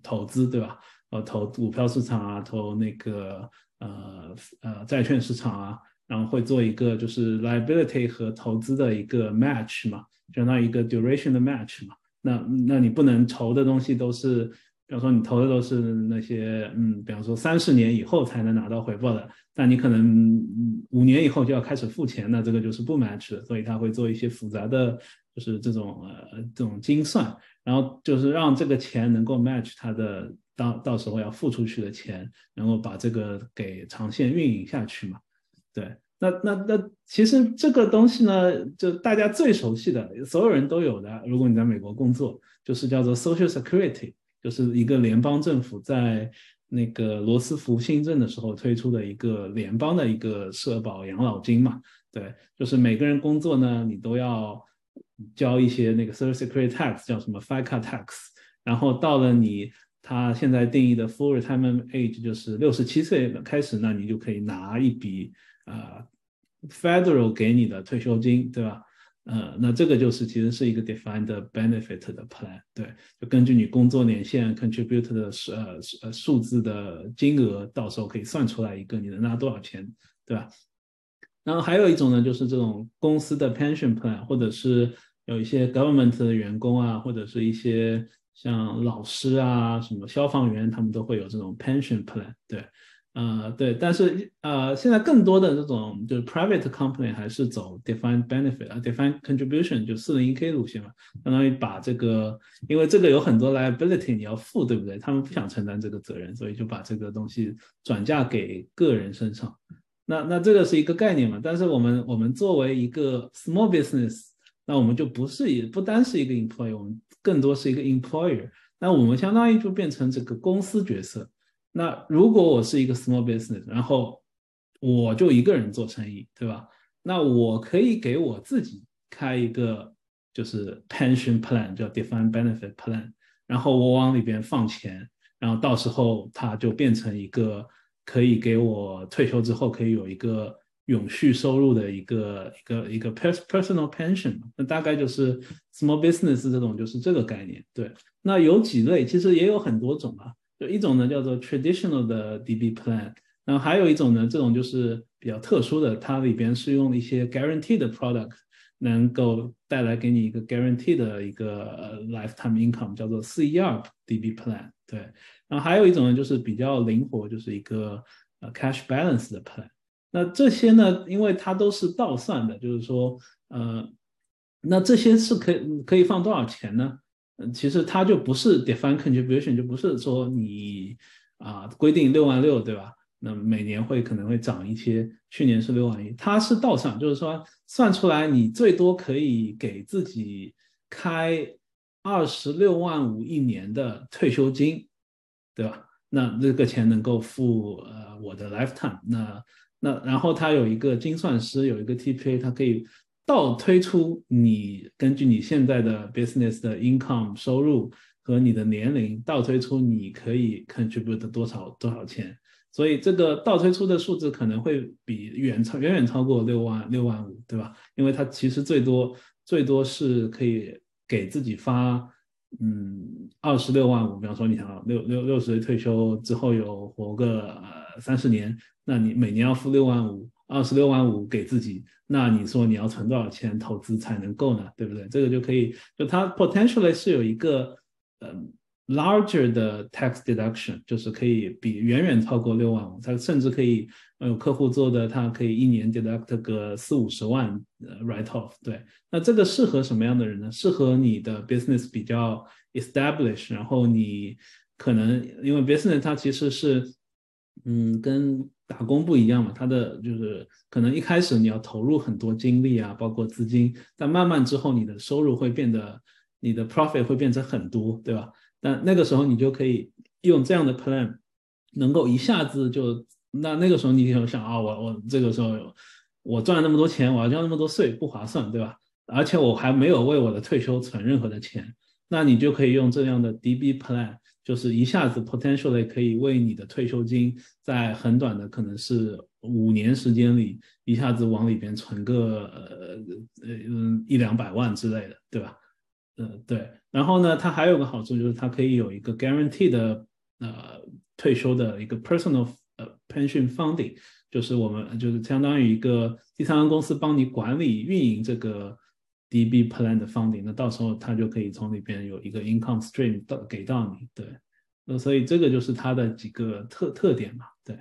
投资，对吧？呃，投股票市场啊，投那个呃呃债券市场啊，然后会做一个就是 liability 和投资的一个 match 嘛，相当于一个 duration 的 match 嘛。那那你不能投的东西都是。比方说你投的都是那些，嗯，比方说三十年以后才能拿到回报的，但你可能五年以后就要开始付钱，那这个就是不 match 的，所以他会做一些复杂的，就是这种呃这种精算，然后就是让这个钱能够 match 他的到到时候要付出去的钱，然后把这个给长线运营下去嘛。对，那那那其实这个东西呢，就大家最熟悉的，所有人都有的，如果你在美国工作，就是叫做 Social Security。就是一个联邦政府在那个罗斯福新政的时候推出的一个联邦的一个社保养老金嘛，对，就是每个人工作呢，你都要交一些那个 Social Security tax，叫什么 FICA tax，然后到了你他现在定义的 full retirement age，就是六十七岁开始，那你就可以拿一笔呃 federal 给你的退休金，对吧？呃，那这个就是其实是一个 defined benefit 的 plan，对，就根据你工作年限 contribute 的呃呃数字的金额，到时候可以算出来一个你能拿多少钱，对吧？然后还有一种呢，就是这种公司的 pension plan，或者是有一些 government 的员工啊，或者是一些像老师啊、什么消防员，他们都会有这种 pension plan，对。呃，对，但是呃，现在更多的这种就是 private company 还是走 defined benefit 啊，defined contribution 就四零一 K 路线嘛，相当于把这个，因为这个有很多 liability 你要付，对不对？他们不想承担这个责任，所以就把这个东西转嫁给个人身上。那那这个是一个概念嘛？但是我们我们作为一个 small business，那我们就不是也不单是一个 employee，我们更多是一个 employer，那我们相当于就变成这个公司角色。那如果我是一个 small business，然后我就一个人做生意，对吧？那我可以给我自己开一个就是 pension plan，叫 defined benefit plan，然后我往里边放钱，然后到时候它就变成一个可以给我退休之后可以有一个永续收入的一个一个一个 personal pension。那大概就是 small business 这种就是这个概念。对，那有几类，其实也有很多种啊。就一种呢叫做 traditional 的 DB plan，然后还有一种呢，这种就是比较特殊的，它里边是用一些 guaranteed product，能够带来给你一个 guaranteed 的一个 lifetime income，叫做四一二 DB plan。对，然后还有一种呢就是比较灵活，就是一个呃 cash balance 的 plan。那这些呢，因为它都是倒算的，就是说呃，那这些是可以可以放多少钱呢？嗯，其实它就不是 defined contribution，就不是说你啊规定六万六，对吧？那每年会可能会涨一些，去年是六万一，它是倒算，就是说算出来你最多可以给自己开二十六万五一年的退休金，对吧？那这个钱能够付呃我的 lifetime，那那然后它有一个精算师，有一个 TPA，它可以。倒推出你根据你现在的 business 的 income 收入和你的年龄，倒推出你可以 contribute 多少多少钱，所以这个倒推出的数字可能会比远超远远超过六万六万五，对吧？因为它其实最多最多是可以给自己发嗯二十六万五，比方说你想六六六十岁退休之后有活个呃三十年，那你每年要付六万五。二十六万五给自己，那你说你要存多少钱投资才能够呢？对不对？这个就可以，就它 potentially 是有一个呃 larger 的 tax deduction，就是可以比远远超过六万五，它甚至可以有客户做的，它可以一年 deduct 个四五十万 write off。对，那这个适合什么样的人呢？适合你的 business 比较 establish，然后你可能因为 business 它其实是嗯跟打工不一样嘛，它的就是可能一开始你要投入很多精力啊，包括资金，但慢慢之后你的收入会变得，你的 profit 会变成很多，对吧？但那个时候你就可以用这样的 plan，能够一下子就，那那个时候你就想啊，我我这个时候我赚了那么多钱，我要交那么多税，不划算，对吧？而且我还没有为我的退休存任何的钱，那你就可以用这样的 DB plan。就是一下子 potentially 可以为你的退休金在很短的可能是五年时间里一下子往里边存个呃呃嗯一两百万之类的，对吧？嗯对。然后呢，它还有个好处就是它可以有一个 guaranteed 的呃退休的一个 personal 呃 pension funding，就是我们就是相当于一个第三方公司帮你管理运营这个。DB plan 的 funding，那到时候他就可以从里边有一个 income stream 到给到你，对，那所以这个就是它的几个特特点嘛，对，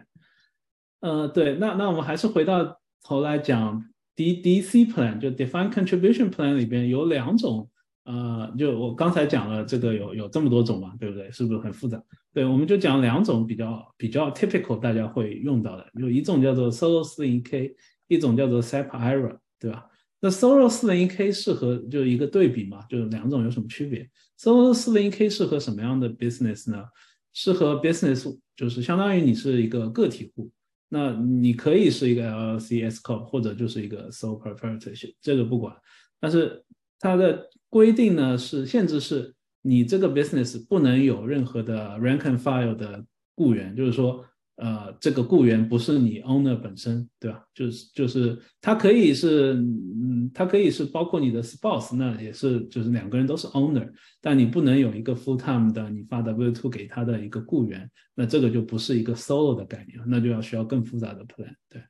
呃，对，那那我们还是回到头来讲 D D C plan，就 Defined Contribution Plan 里边有两种，呃，就我刚才讲了这个有有这么多种嘛，对不对？是不是很复杂？对，我们就讲两种比较比较 typical 大家会用到的，有一种叫做 Solo 四零 K，一种叫做 SEP IRA，对吧？那 Solo 四零一 K 适合就一个对比嘛，就是两种有什么区别？Solo 四零一 K 适合什么样的 business 呢？适合 business 就是相当于你是一个个体户，那你可以是一个 LLC S corp 或者就是一个 sole proprietorship，这个不管。但是它的规定呢是限制是，你这个 business 不能有任何的 rank and file 的雇员，就是说。呃，这个雇员不是你 owner 本身，对吧？就是就是他可以是，嗯，他可以是包括你的 spouse，那也是就是两个人都是 owner，但你不能有一个 full time 的你发 W two 给他的一个雇员，那这个就不是一个 solo 的概念，那就要需要更复杂的 plan，对。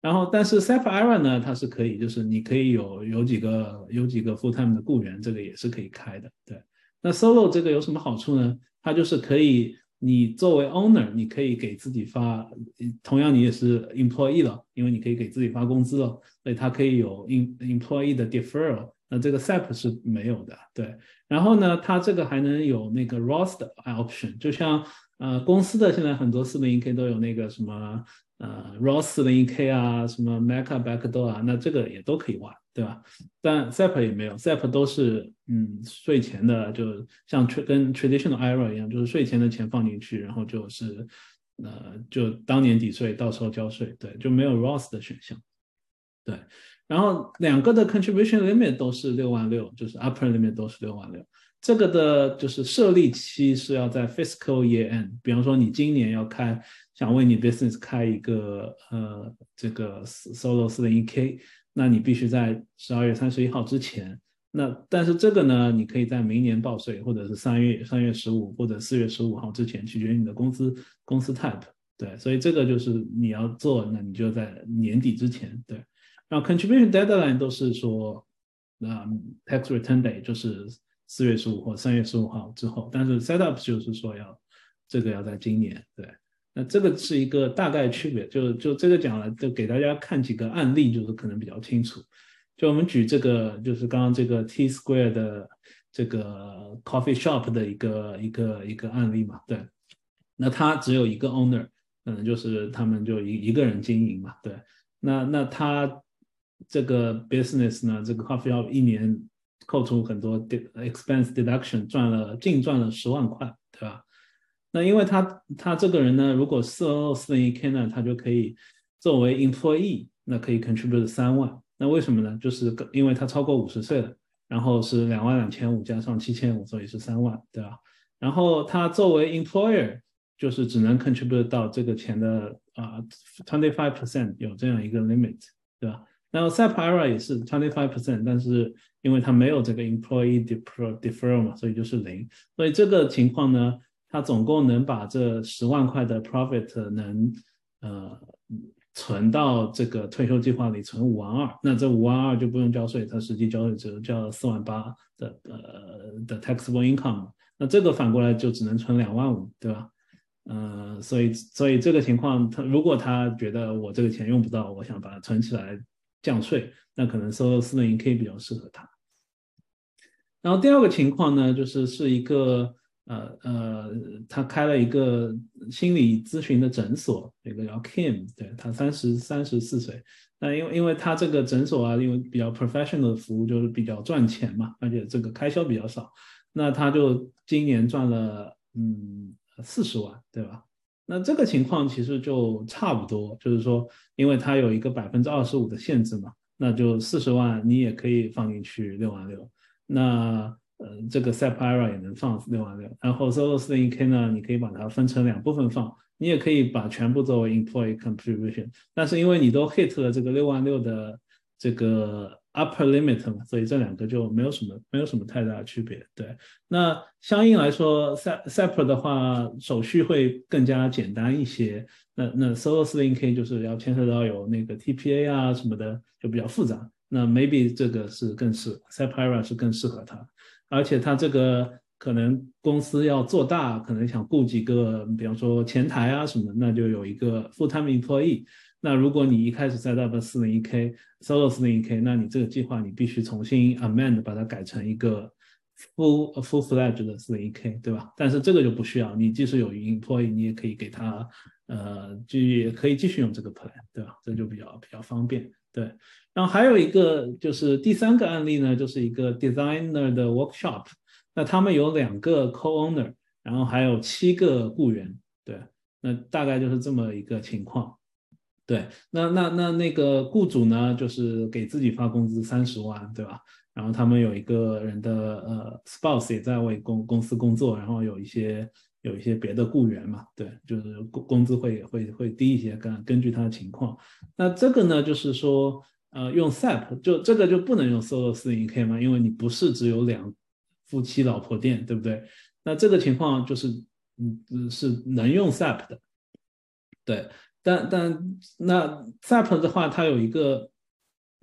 然后但是 SEP IRA 呢，它是可以，就是你可以有有几个有几个 full time 的雇员，这个也是可以开的，对。那 solo 这个有什么好处呢？它就是可以。你作为 owner，你可以给自己发，同样你也是 employee 了，因为你可以给自己发工资了，所以它可以有 em employee 的 deferral，那这个 SEP 是没有的，对。然后呢，它这个还能有那个 Roth 的 option，就像呃公司的现在很多四零一 K 都有那个什么呃 Roth 四零一 K 啊，什么 Mecca Backdoor 啊，那这个也都可以玩。对吧？但 SEP 也没有，SEP 都是嗯税前的，就像跟 traditional IRA 一样，就是税前的钱放进去，然后就是呃就当年抵税，到时候交税，对，就没有 Roth 的选项。对，然后两个的 contribution limit 都是六万六，就是 upper limit 都是六万六。这个的就是设立期是要在 fiscal year end，比方说你今年要开，想为你 business 开一个呃这个 solo 四零一 K。那你必须在十二月三十一号之前。那但是这个呢，你可以在明年报税，或者是三月三月十五或者四月十五号之前，取决于你的公司公司 type。对，所以这个就是你要做，那你就在年底之前。对，然后 contribution deadline 都是说，那 tax return day 就是四月十五或三月十五号之后，但是 set up 就是说要这个要在今年。对。那这个是一个大概区别，就就这个讲了，就给大家看几个案例，就是可能比较清楚。就我们举这个，就是刚刚这个 T Square 的这个 coffee shop 的一个一个一个案例嘛，对。那他只有一个 owner，可能就是他们就一一个人经营嘛，对。那那他这个 business 呢，这个 coffee shop 一年扣除很多 expense deduction，赚了净赚了十万块，对吧？那因为他他这个人呢，如果四二四零一 K 呢，他就可以作为 employee，那可以 contribute 三万。那为什么呢？就是因为他超过五十岁了，然后是两万两千五加上七千五，所以是三万，对吧？然后他作为 employer，就是只能 contribute 到这个钱的啊 twenty five percent 有这样一个 limit，对吧？然后 SEP IRA 也是 twenty five percent，但是因为他没有这个 employee defer defer 嘛，所以就是零。所以这个情况呢？他总共能把这十万块的 profit 能呃存到这个退休计划里存五万二，那这五万二就不用交税，他实际交税只有交四万八的呃的 taxable income，那这个反过来就只能存两万五，对吧？呃，所以所以这个情况，他如果他觉得我这个钱用不到，我想把它存起来降税，那可能 solo 四零一 K 比较适合他。然后第二个情况呢，就是是一个。呃呃，他开了一个心理咨询的诊所，一个叫 Kim，对他三十三十四岁。那因为因为他这个诊所啊，因为比较 professional 的服务，就是比较赚钱嘛，而且这个开销比较少，那他就今年赚了嗯四十万，对吧？那这个情况其实就差不多，就是说，因为他有一个百分之二十五的限制嘛，那就四十万你也可以放进去六万六，那。呃，这个 SEP IRA 也能放六万六，然后 Solo 四零一 K 呢，你可以把它分成两部分放，你也可以把全部作为 Employee Contribution，但是因为你都 hit 了这个六万六的这个 Upper Limit 嘛，所以这两个就没有什么没有什么太大的区别。对，那相应来说，SEP SEP 的话手续会更加简单一些，那那 Solo 四零 K 就是要牵涉到有那个 TPA 啊什么的，就比较复杂。那 Maybe 这个是更适 SEP IRA 是更适合他。而且它这个可能公司要做大，可能想雇几个，比方说前台啊什么，那就有一个 full time employee。那如果你一开始 set up 四零一 k solo 四零一 k，那你这个计划你必须重新 amend 把它改成一个 full full fledged 的四零一 k，对吧？但是这个就不需要，你即使有 employee，你也可以给他，呃，就也可以继续用这个 plan，对吧？这就比较比较方便，对。然后还有一个就是第三个案例呢，就是一个 designer 的 workshop。那他们有两个 co-owner，然后还有七个雇员，对，那大概就是这么一个情况，对，那那那那个雇主呢，就是给自己发工资三十万，对吧？然后他们有一个人的呃 spouse 也在为公公司工作，然后有一些有一些别的雇员嘛，对，就是工工资会会会低一些，根根据他的情况。那这个呢，就是说呃用 SAP 就这个就不能用 Solo 40K 吗？因为你不是只有两。夫妻老婆店，对不对？那这个情况就是，嗯，是能用 SAP 的，对。但但那 SAP 的话，它有一个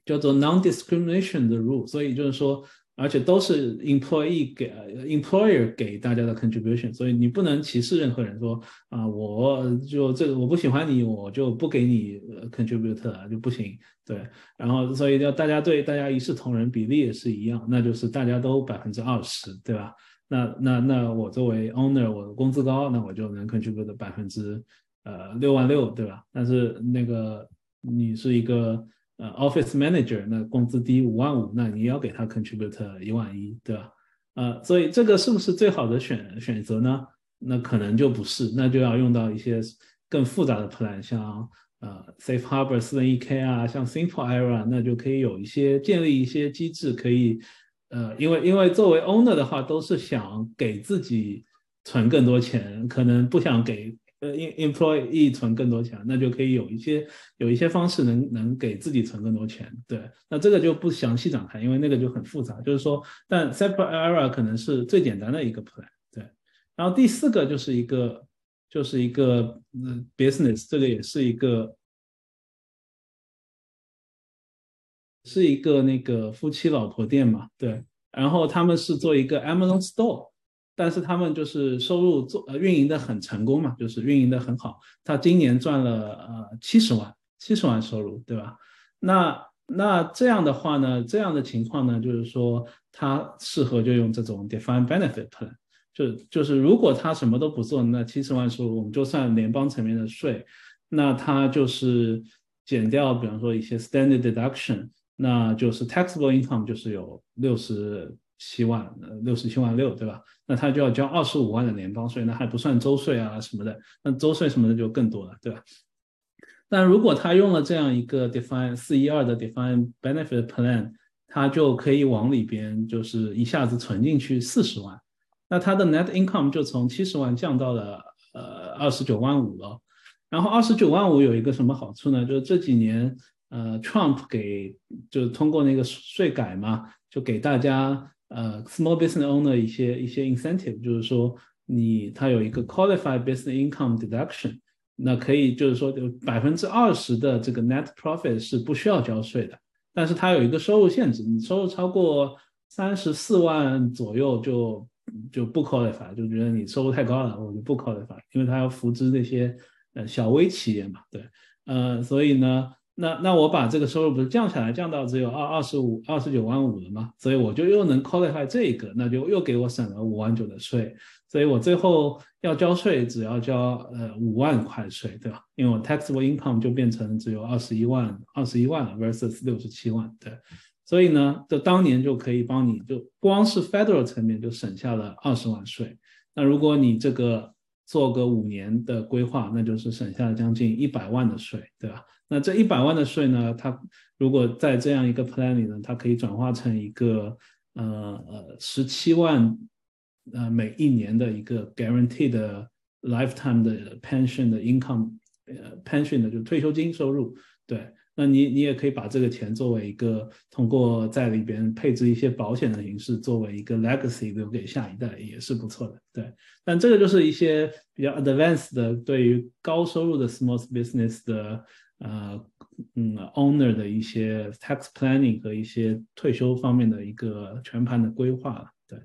叫做 non-discrimination 的 rule，所以就是说，而且都是 employee 给 employer 给大家的 contribution，所以你不能歧视任何人，说啊，我就这个我不喜欢你，我就不给你 contribute 就不行。对，然后所以要大家对大家一视同仁，比例也是一样，那就是大家都百分之二十，对吧？那那那我作为 owner，我的工资高，那我就能 contribute 百分之呃六万六，对吧？但是那个你是一个呃 office manager，那工资低五万五，那你要给他 contribute 一万一，对吧？呃，所以这个是不是最好的选选择呢？那可能就不是，那就要用到一些更复杂的 plan，像。呃，Safe Harbor 四零一 K 啊，像 Simple Era，那就可以有一些建立一些机制，可以，呃，因为因为作为 Owner 的话，都是想给自己存更多钱，可能不想给呃 Employee 存更多钱，那就可以有一些有一些方式能能给自己存更多钱。对，那这个就不详细展开，因为那个就很复杂。就是说，但 Separate Era 可能是最简单的一个 Plan。对，然后第四个就是一个。就是一个嗯，business，这个也是一个，是一个那个夫妻老婆店嘛，对。然后他们是做一个 Amazon Store，但是他们就是收入做呃运营的很成功嘛，就是运营的很好。他今年赚了呃七十万，七十万收入，对吧？那那这样的话呢，这样的情况呢，就是说他适合就用这种 defined benefit plan。就就是如果他什么都不做，那七十万收入我们就算联邦层面的税，那他就是减掉，比方说一些 standard deduction，那就是 taxable income 就是有六十七万，呃六十七万六，对吧？那他就要交二十五万的联邦税，那还不算州税啊什么的，那州税什么的就更多了，对吧？但如果他用了这样一个 define 四一二的 define benefit plan，他就可以往里边就是一下子存进去四十万。那他的 net income 就从七十万降到了呃二十九万五了，然后二十九万五有一个什么好处呢？就是这几年呃 Trump 给就是通过那个税改嘛，就给大家呃 small business owner 一些一些 incentive，就是说你他有一个 qualified business income deduction，那可以就是说有百分之二十的这个 net profit 是不需要交税的，但是它有一个收入限制，你收入超过三十四万左右就。就不 qualify，就觉得你收入太高了，我就不 qualify，因为他要扶持那些呃小微企业嘛，对，呃，所以呢，那那我把这个收入不是降下来，降到只有二二十五二十九万五了嘛，所以我就又能 qualify 这个，那就又给我省了五万九的税，所以我最后要交税只要交呃五万块税，对吧？因为我 taxable income 就变成只有二十一万二十一万了 versus 六十七万，对。所以呢，就当年就可以帮你就光是 federal 层面就省下了二十万税。那如果你这个做个五年的规划，那就是省下了将近一百万的税，对吧？那这一百万的税呢，它如果在这样一个 plan 里呢，它可以转化成一个呃呃十七万呃每一年的一个 guaranteed lifetime 的 pension 的 income 呃 pension 的就退休金收入，对。那你你也可以把这个钱作为一个通过在里边配置一些保险的形式，作为一个 legacy 留给下一代也是不错的。对，但这个就是一些比较 advanced 的对于高收入的 small business 的呃嗯 owner 的一些 tax planning 和一些退休方面的一个全盘的规划了。对，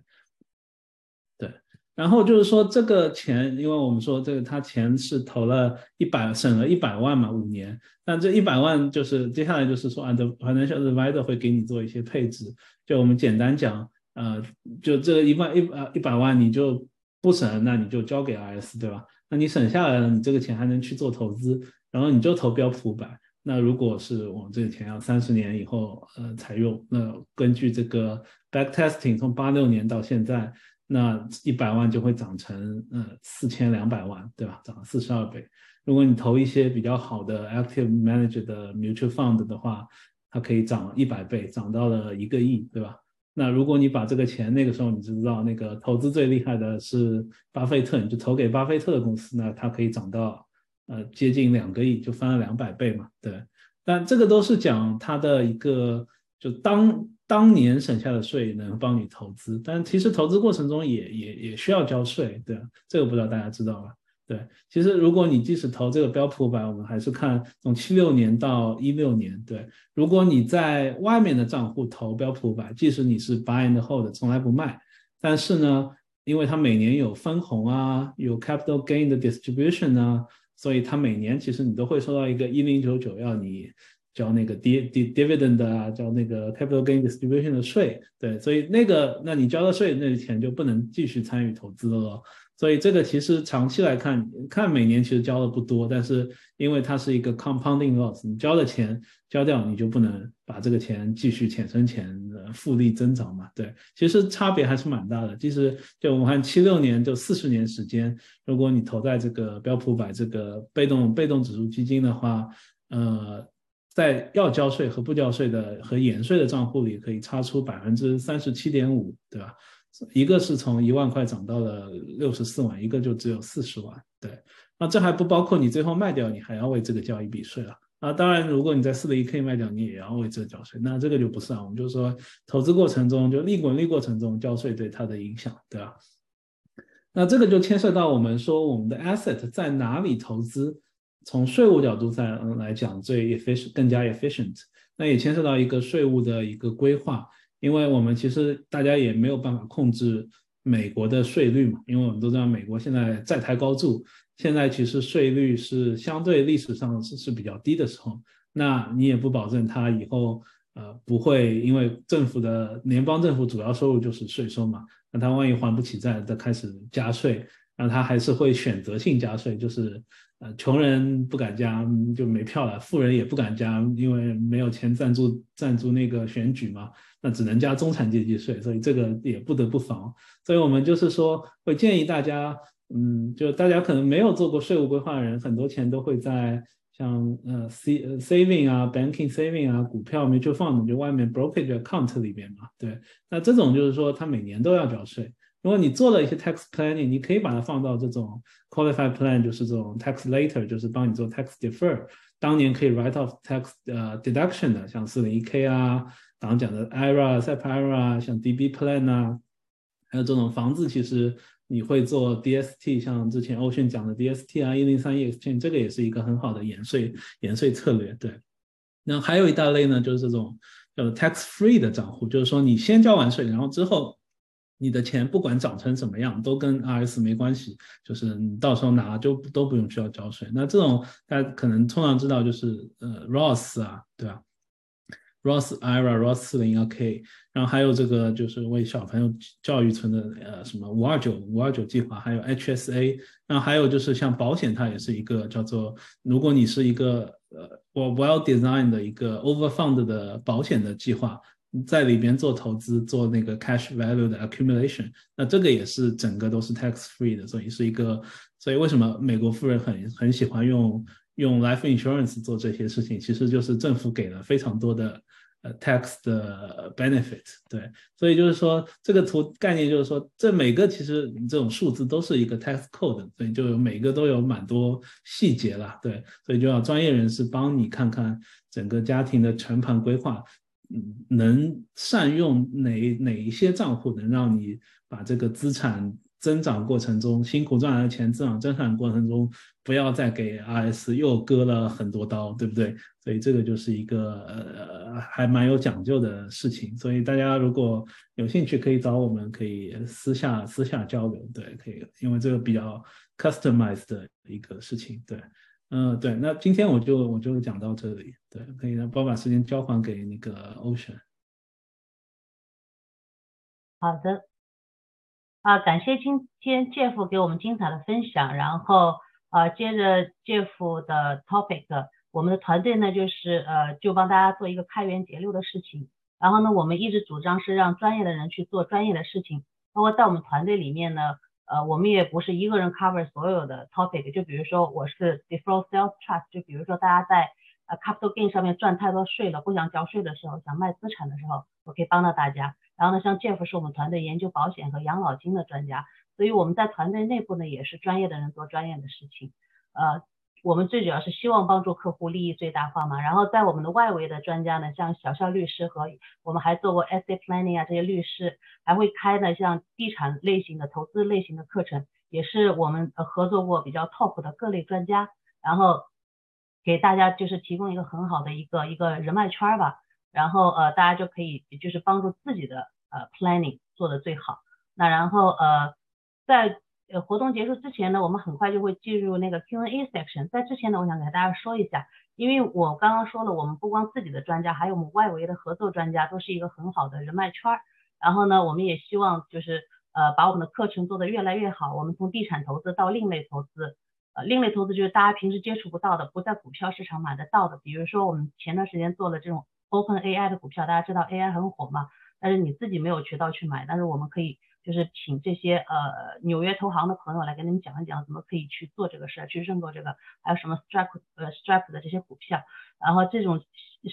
对，然后就是说这个钱，因为我们说这个他钱是投了一百，省了一百万嘛，五年。但这一百万就是接下来就是说，按照 financial advisor 会给你做一些配置。就我们简单讲，呃，就这个一万一呃一百万你就不省，那你就交给 RS，对吧？那你省下来了，你这个钱还能去做投资，然后你就投标普五百。那如果是我们这个钱要三十年以后呃才用，那根据这个 back testing 从八六年到现在。那一百万就会涨成呃四千两百万，对吧？涨了四十二倍。如果你投一些比较好的 active manager 的 mutual fund 的话，它可以涨一百倍，涨到了一个亿，对吧？那如果你把这个钱那个时候你知道那个投资最厉害的是巴菲特，你就投给巴菲特的公司，那它可以涨到呃接近两个亿，就翻了两百倍嘛，对。但这个都是讲它的一个就当。当年省下的税能帮你投资，但其实投资过程中也也也需要交税，对这个不知道大家知道吧？对，其实如果你即使投这个标普五百，我们还是看从七六年到一六年，对，如果你在外面的账户投标普五百，即使你是 buy and hold，从来不卖，但是呢，因为它每年有分红啊，有 capital gain 的 distribution 啊，所以它每年其实你都会收到一个一零九九要你。交那个 d d dividend 啊，交那个 capital gain distribution 的税，对，所以那个，那你交的税，那钱就不能继续参与投资了。所以这个其实长期来看，看每年其实交的不多，但是因为它是一个 compounding loss，你交的钱交掉，你就不能把这个钱继续钱生钱，复利增长嘛。对，其实差别还是蛮大的。其实就我们看七六年就四十年时间，如果你投在这个标普百这个被动被动指数基金的话，呃。在要交税和不交税的和延税的账户里，可以差出百分之三十七点五，对吧？一个是从一万块涨到了六十四万，一个就只有四十万，对。那这还不包括你最后卖掉，你还要为这个交一笔税了。啊，当然，如果你在四零一 K 卖掉，你也要为这个交税，那这个就不算。我们就说，投资过程中就利滚利过程中交税对它的影响，对吧？那这个就牵涉到我们说我们的 asset 在哪里投资。从税务角度上来讲，最 efficient 更加 efficient，那也牵涉到一个税务的一个规划，因为我们其实大家也没有办法控制美国的税率嘛，因为我们都知道美国现在债台高筑，现在其实税率是相对历史上是是比较低的时候，那你也不保证它以后呃不会因为政府的联邦政府主要收入就是税收嘛，那它万一还不起债，再开始加税，那它还是会选择性加税，就是。呃，穷人不敢加就没票了，富人也不敢加，因为没有钱赞助赞助那个选举嘛，那只能加中产阶级税，所以这个也不得不防。所以我们就是说，会建议大家，嗯，就大家可能没有做过税务规划的人，很多钱都会在像呃 C saving 啊，banking saving 啊，股票 mutual fund 就外面 brokerage account 里边嘛，对，那这种就是说他每年都要缴税。如果你做了一些 tax planning，你可以把它放到这种 qualified plan，就是这种 tax later，就是帮你做 tax defer，当年可以 write off tax 呃 deduction 的，像四零一 k 啊，刚刚讲的 IRA、SEP IRA，像 DB plan 啊，还有这种房子，其实你会做 DST，像之前欧迅讲的 DST 啊，一零三 exchange，这个也是一个很好的延税延税策略。对，那还有一大类呢，就是这种叫做 tax free 的账户，就是说你先交完税，然后之后。你的钱不管涨成什么样，都跟 RS 没关系，就是你到时候拿就都不用需要交税。那这种大家可能通常知道，就是呃 Roth 啊，对吧 Ross Ira Ross 四零幺 K，然后还有这个就是为小朋友教育存的呃什么五二九五二九计划，还有 HSA，然后还有就是像保险，它也是一个叫做，如果你是一个呃 well designed 的一个 overfund 的保险的计划。在里边做投资，做那个 cash value 的 accumulation，那这个也是整个都是 tax free 的，所以是一个，所以为什么美国富人很很喜欢用用 life insurance 做这些事情，其实就是政府给了非常多的呃 tax 的 benefit，对，所以就是说这个图概念就是说，这每个其实这种数字都是一个 tax code，所以就有每个都有蛮多细节了，对，所以就要专业人士帮你看看整个家庭的全盘规划。嗯能善用哪哪一些账户，能让你把这个资产增长过程中辛苦赚来的钱，增长增长过程中不要再给 RS 又割了很多刀，对不对？所以这个就是一个呃还蛮有讲究的事情。所以大家如果有兴趣，可以找我们，可以私下私下交流，对，可以，因为这个比较 customized 的一个事情，对，嗯，对。那今天我就我就讲到这里，对，可以让包把时间交还给那个 Ocean。好的。啊，感谢今天 Jeff 给我们精彩的分享。然后，呃，接着 Jeff 的 topic，我们的团队呢，就是呃，就帮大家做一个开源节流的事情。然后呢，我们一直主张是让专业的人去做专业的事情。包括在我们团队里面呢，呃，我们也不是一个人 cover 所有的 topic。就比如说，我是 default sales trust，就比如说大家在呃 capital gain 上面赚太多税了，不想交税的时候，想卖资产的时候，我可以帮到大家。然后呢，像 Jeff 是我们团队研究保险和养老金的专家，所以我们在团队内部呢也是专业的人做专业的事情。呃，我们最主要是希望帮助客户利益最大化嘛。然后在我们的外围的专家呢，像小肖律师和我们还做过 asset planning 啊这些律师，还会开呢像地产类型的投资类型的课程，也是我们合作过比较 top 的各类专家，然后给大家就是提供一个很好的一个一个人脉圈吧。然后呃，大家就可以就是帮助自己的呃 planning 做的最好。那然后呃，在呃活动结束之前呢，我们很快就会进入那个 Q&A section。在之前呢，我想给大家说一下，因为我刚刚说了，我们不光自己的专家，还有我们外围的合作专家，都是一个很好的人脉圈儿。然后呢，我们也希望就是呃把我们的课程做得越来越好。我们从地产投资到另类投资，呃另类投资就是大家平时接触不到的，不在股票市场买得到的。比如说我们前段时间做了这种。Open AI 的股票，大家知道 AI 很火嘛？但是你自己没有渠道去买，但是我们可以就是请这些呃纽约投行的朋友来跟你们讲一讲，怎么可以去做这个事儿，去认购这个，还有什么 Stripe 呃 Stripe 的这些股票，然后这种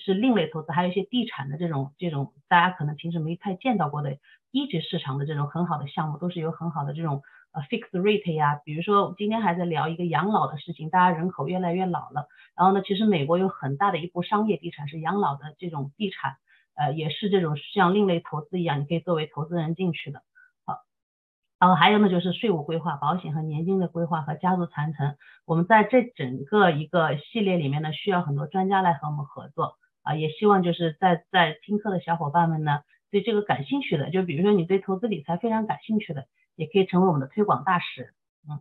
是另类投资，还有一些地产的这种这种大家可能平时没太见到过的一级市场的这种很好的项目，都是有很好的这种。呃，fixed rate 呀，比如说今天还在聊一个养老的事情，大家人口越来越老了，然后呢，其实美国有很大的一部商业地产是养老的这种地产，呃，也是这种像另类投资一样，你可以作为投资人进去的。好，然后还有呢，就是税务规划、保险和年金的规划和家族传承，我们在这整个一个系列里面呢，需要很多专家来和我们合作啊，也希望就是在在听课的小伙伴们呢，对这个感兴趣的，就比如说你对投资理财非常感兴趣的。也可以成为我们的推广大使，嗯，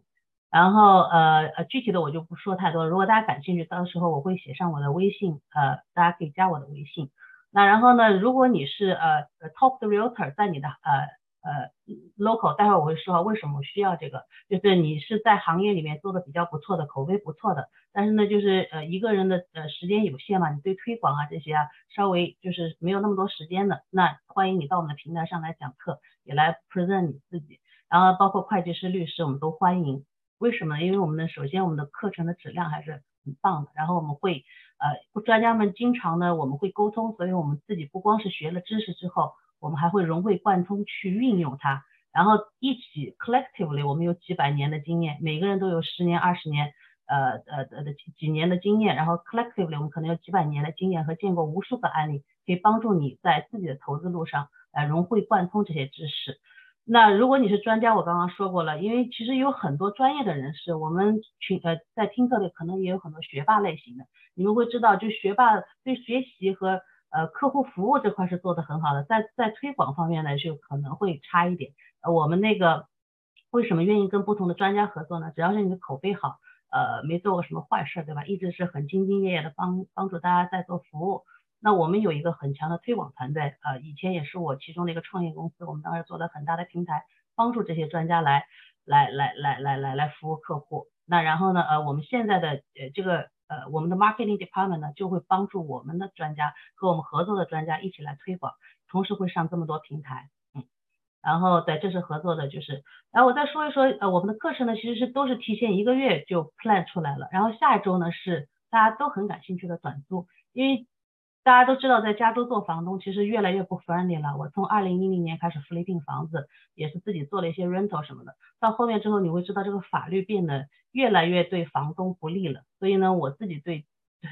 然后呃呃具体的我就不说太多，如果大家感兴趣，到时候我会写上我的微信，呃，大家可以加我的微信。那然后呢，如果你是呃 top 的 realtor，在你的呃呃 local，待会儿我会说为什么需要这个，就是你是在行业里面做的比较不错的，口碑不错的，但是呢，就是呃一个人的呃时间有限嘛，你对推广啊这些啊稍微就是没有那么多时间的，那欢迎你到我们的平台上来讲课，也来 present 你自己。然后包括会计师、律师，我们都欢迎。为什么？因为我们的首先我们的课程的质量还是很棒的。然后我们会呃专家们经常呢我们会沟通，所以我们自己不光是学了知识之后，我们还会融会贯通去运用它。然后一起 collectively 我们有几百年的经验，每个人都有十年、二十年，呃呃呃的几年的经验。然后 collectively 我们可能有几百年的经验和见过无数个案例，可以帮助你在自己的投资路上呃融会贯通这些知识。那如果你是专家，我刚刚说过了，因为其实有很多专业的人士，我们群呃在听课的可能也有很多学霸类型的，你们会知道，就学霸对学习和呃客户服务这块是做的很好的，在在推广方面呢就可能会差一点。呃，我们那个为什么愿意跟不同的专家合作呢？只要是你的口碑好，呃，没做过什么坏事，对吧？一直是很兢兢业业的帮帮助大家在做服务。那我们有一个很强的推广团队，呃，以前也是我其中的一个创业公司，我们当时做了很大的平台，帮助这些专家来来来来来来来服务客户。那然后呢，呃，我们现在的呃这个呃我们的 marketing department 呢，就会帮助我们的专家和我们合作的专家一起来推广，同时会上这么多平台，嗯，然后对，这是合作的，就是，然后我再说一说，呃，我们的课程呢，其实是都是提前一个月就 plan 出来了，然后下一周呢是大家都很感兴趣的短租，因为。大家都知道，在加州做房东其实越来越不 friendly 了。我从二零一零年开始 flipping 房子，也是自己做了一些 rental 什么的。到后面之后，你会知道这个法律变得越来越对房东不利了。所以呢，我自己对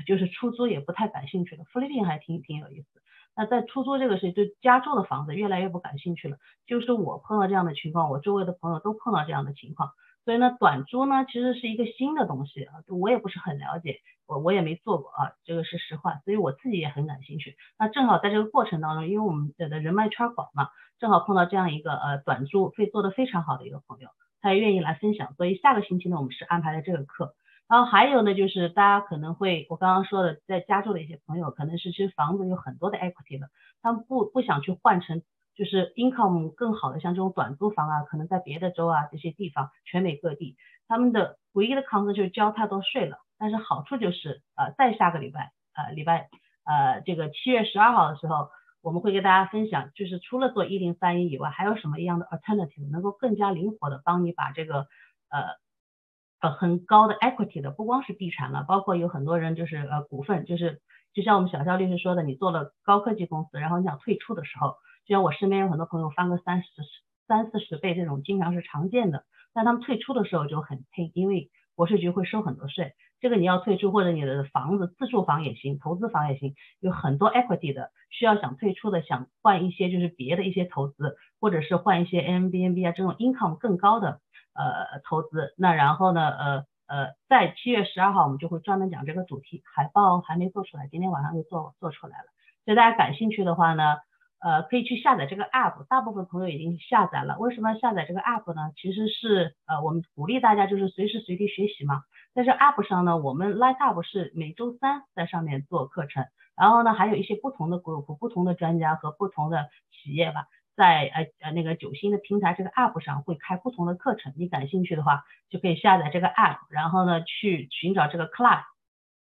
就是出租也不太感兴趣了。flipping 还挺挺有意思。那在出租这个事情，对加州的房子越来越不感兴趣了。就是我碰到这样的情况，我周围的朋友都碰到这样的情况。所以呢，短租呢其实是一个新的东西啊，我也不是很了解，我我也没做过啊，这个是实话。所以我自己也很感兴趣。那正好在这个过程当中，因为我们的人脉圈广嘛，正好碰到这样一个呃短租会做得非常好的一个朋友，他也愿意来分享。所以下个星期呢，我们是安排了这个课。然后还有呢，就是大家可能会，我刚刚说的，在加州的一些朋友，可能是其实房子有很多的 equity 的，他们不不想去换成就是 income 更好的，像这种短租房啊，可能在别的州啊这些地方，全美各地，他们的唯一的 concern 就是交太多税了。但是好处就是，呃，在下个礼拜，呃，礼拜，呃，这个七月十二号的时候，我们会给大家分享，就是除了做一零三一以外，还有什么一样的 alternative 能够更加灵活的帮你把这个，呃。呃，很高的 equity 的，不光是地产了，包括有很多人就是呃股份，就是就像我们小肖律师说的，你做了高科技公司，然后你想退出的时候，就像我身边有很多朋友翻个三十三四十倍这种，经常是常见的。但他们退出的时候就很拼，因为国税局会收很多税。这个你要退出，或者你的房子自住房也行，投资房也行，有很多 equity 的，需要想退出的，想换一些就是别的一些投资，或者是换一些 a m b n b 啊这种 income 更高的。呃，投资那然后呢，呃呃，在七月十二号我们就会专门讲这个主题，海报还没做出来，今天晚上就做做出来了。所以大家感兴趣的话呢，呃，可以去下载这个 app，大部分朋友已经下载了。为什么要下载这个 app 呢？其实是呃，我们鼓励大家就是随时随地学习嘛。在这 app 上呢，我们 Light Up 是每周三在上面做课程，然后呢，还有一些不同的 group、不同的专家和不同的企业吧。在呃呃那个九星的平台这个 app 上会开不同的课程，你感兴趣的话就可以下载这个 app，然后呢去寻找这个 class，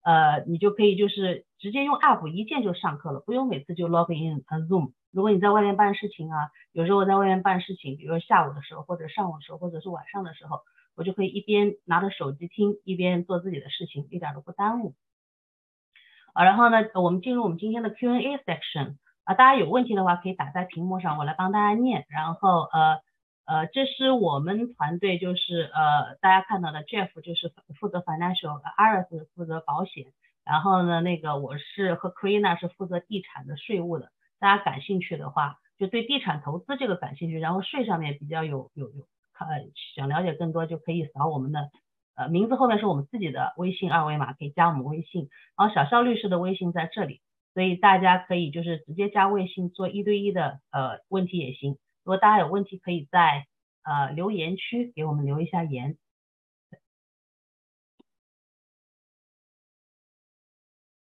呃你就可以就是直接用 app 一键就上课了，不用每次就 log in Zoom。如果你在外面办事情啊，有时候我在外面办事情，比如说下午的时候或者上午的时候或者是晚上的时候，我就可以一边拿着手机听，一边做自己的事情，一点都不耽误。啊，然后呢我们进入我们今天的 Q&A section。啊，大家有问题的话可以打在屏幕上，我来帮大家念。然后呃呃，这是我们团队，就是呃大家看到的 Jeff 就是负责 financial，Aris 负责保险，然后呢那个我是和 Karina 是负责地产的税务的。大家感兴趣的话，就对地产投资这个感兴趣，然后税上面比较有有有呃想了解更多，就可以扫我们的呃名字后面是我们自己的微信二维码，可以加我们微信。然后小肖律师的微信在这里。所以大家可以就是直接加微信做一对一的呃问题也行。如果大家有问题，可以在呃留言区给我们留一下言。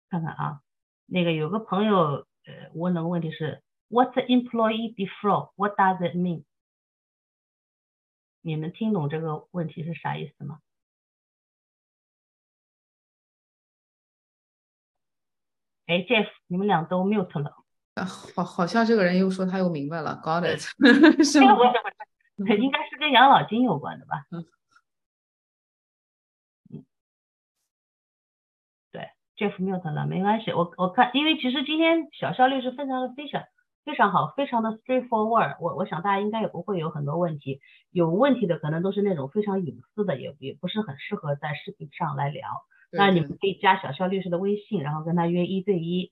看看啊，那个有个朋友呃问的问题是，What's employee default? What does it mean? 你们听懂这个问题是啥意思吗？哎，Jeff，你们俩都 mute 了。啊，好，好像这个人又说他又明白了，got it，是吗？应该是跟养老金有关的吧？嗯，嗯，对，Jeff mute 了，没关系。我我看，因为其实今天小效率是非常的非常非常好，非常的 straightforward。我我想大家应该也不会有很多问题，有问题的可能都是那种非常隐私的，也也不是很适合在视频上来聊。那你们可以加小肖律师的微信，然后跟他约一对一，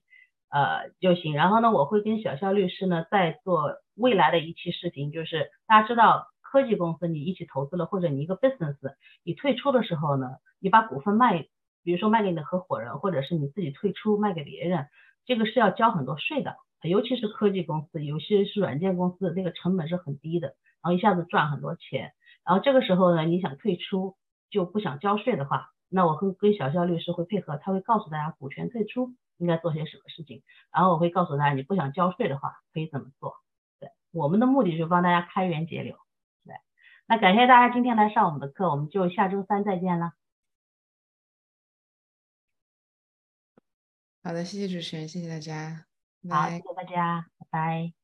呃就行。然后呢，我会跟小肖律师呢再做未来的一期视频，就是大家知道科技公司你一起投资了，或者你一个 business，你退出的时候呢，你把股份卖，比如说卖给你的合伙人，或者是你自己退出卖给别人，这个是要交很多税的，尤其是科技公司，有些是软件公司，那个成本是很低的，然后一下子赚很多钱。然后这个时候呢，你想退出就不想交税的话。那我会跟小肖律师会配合，他会告诉大家股权退出应该做些什么事情，然后我会告诉大家你不想交税的话可以怎么做。对，我们的目的就是帮大家开源节流。对，那感谢大家今天来上我们的课，我们就下周三再见了。好的，谢谢主持人，谢谢大家。好，谢谢大家，拜拜。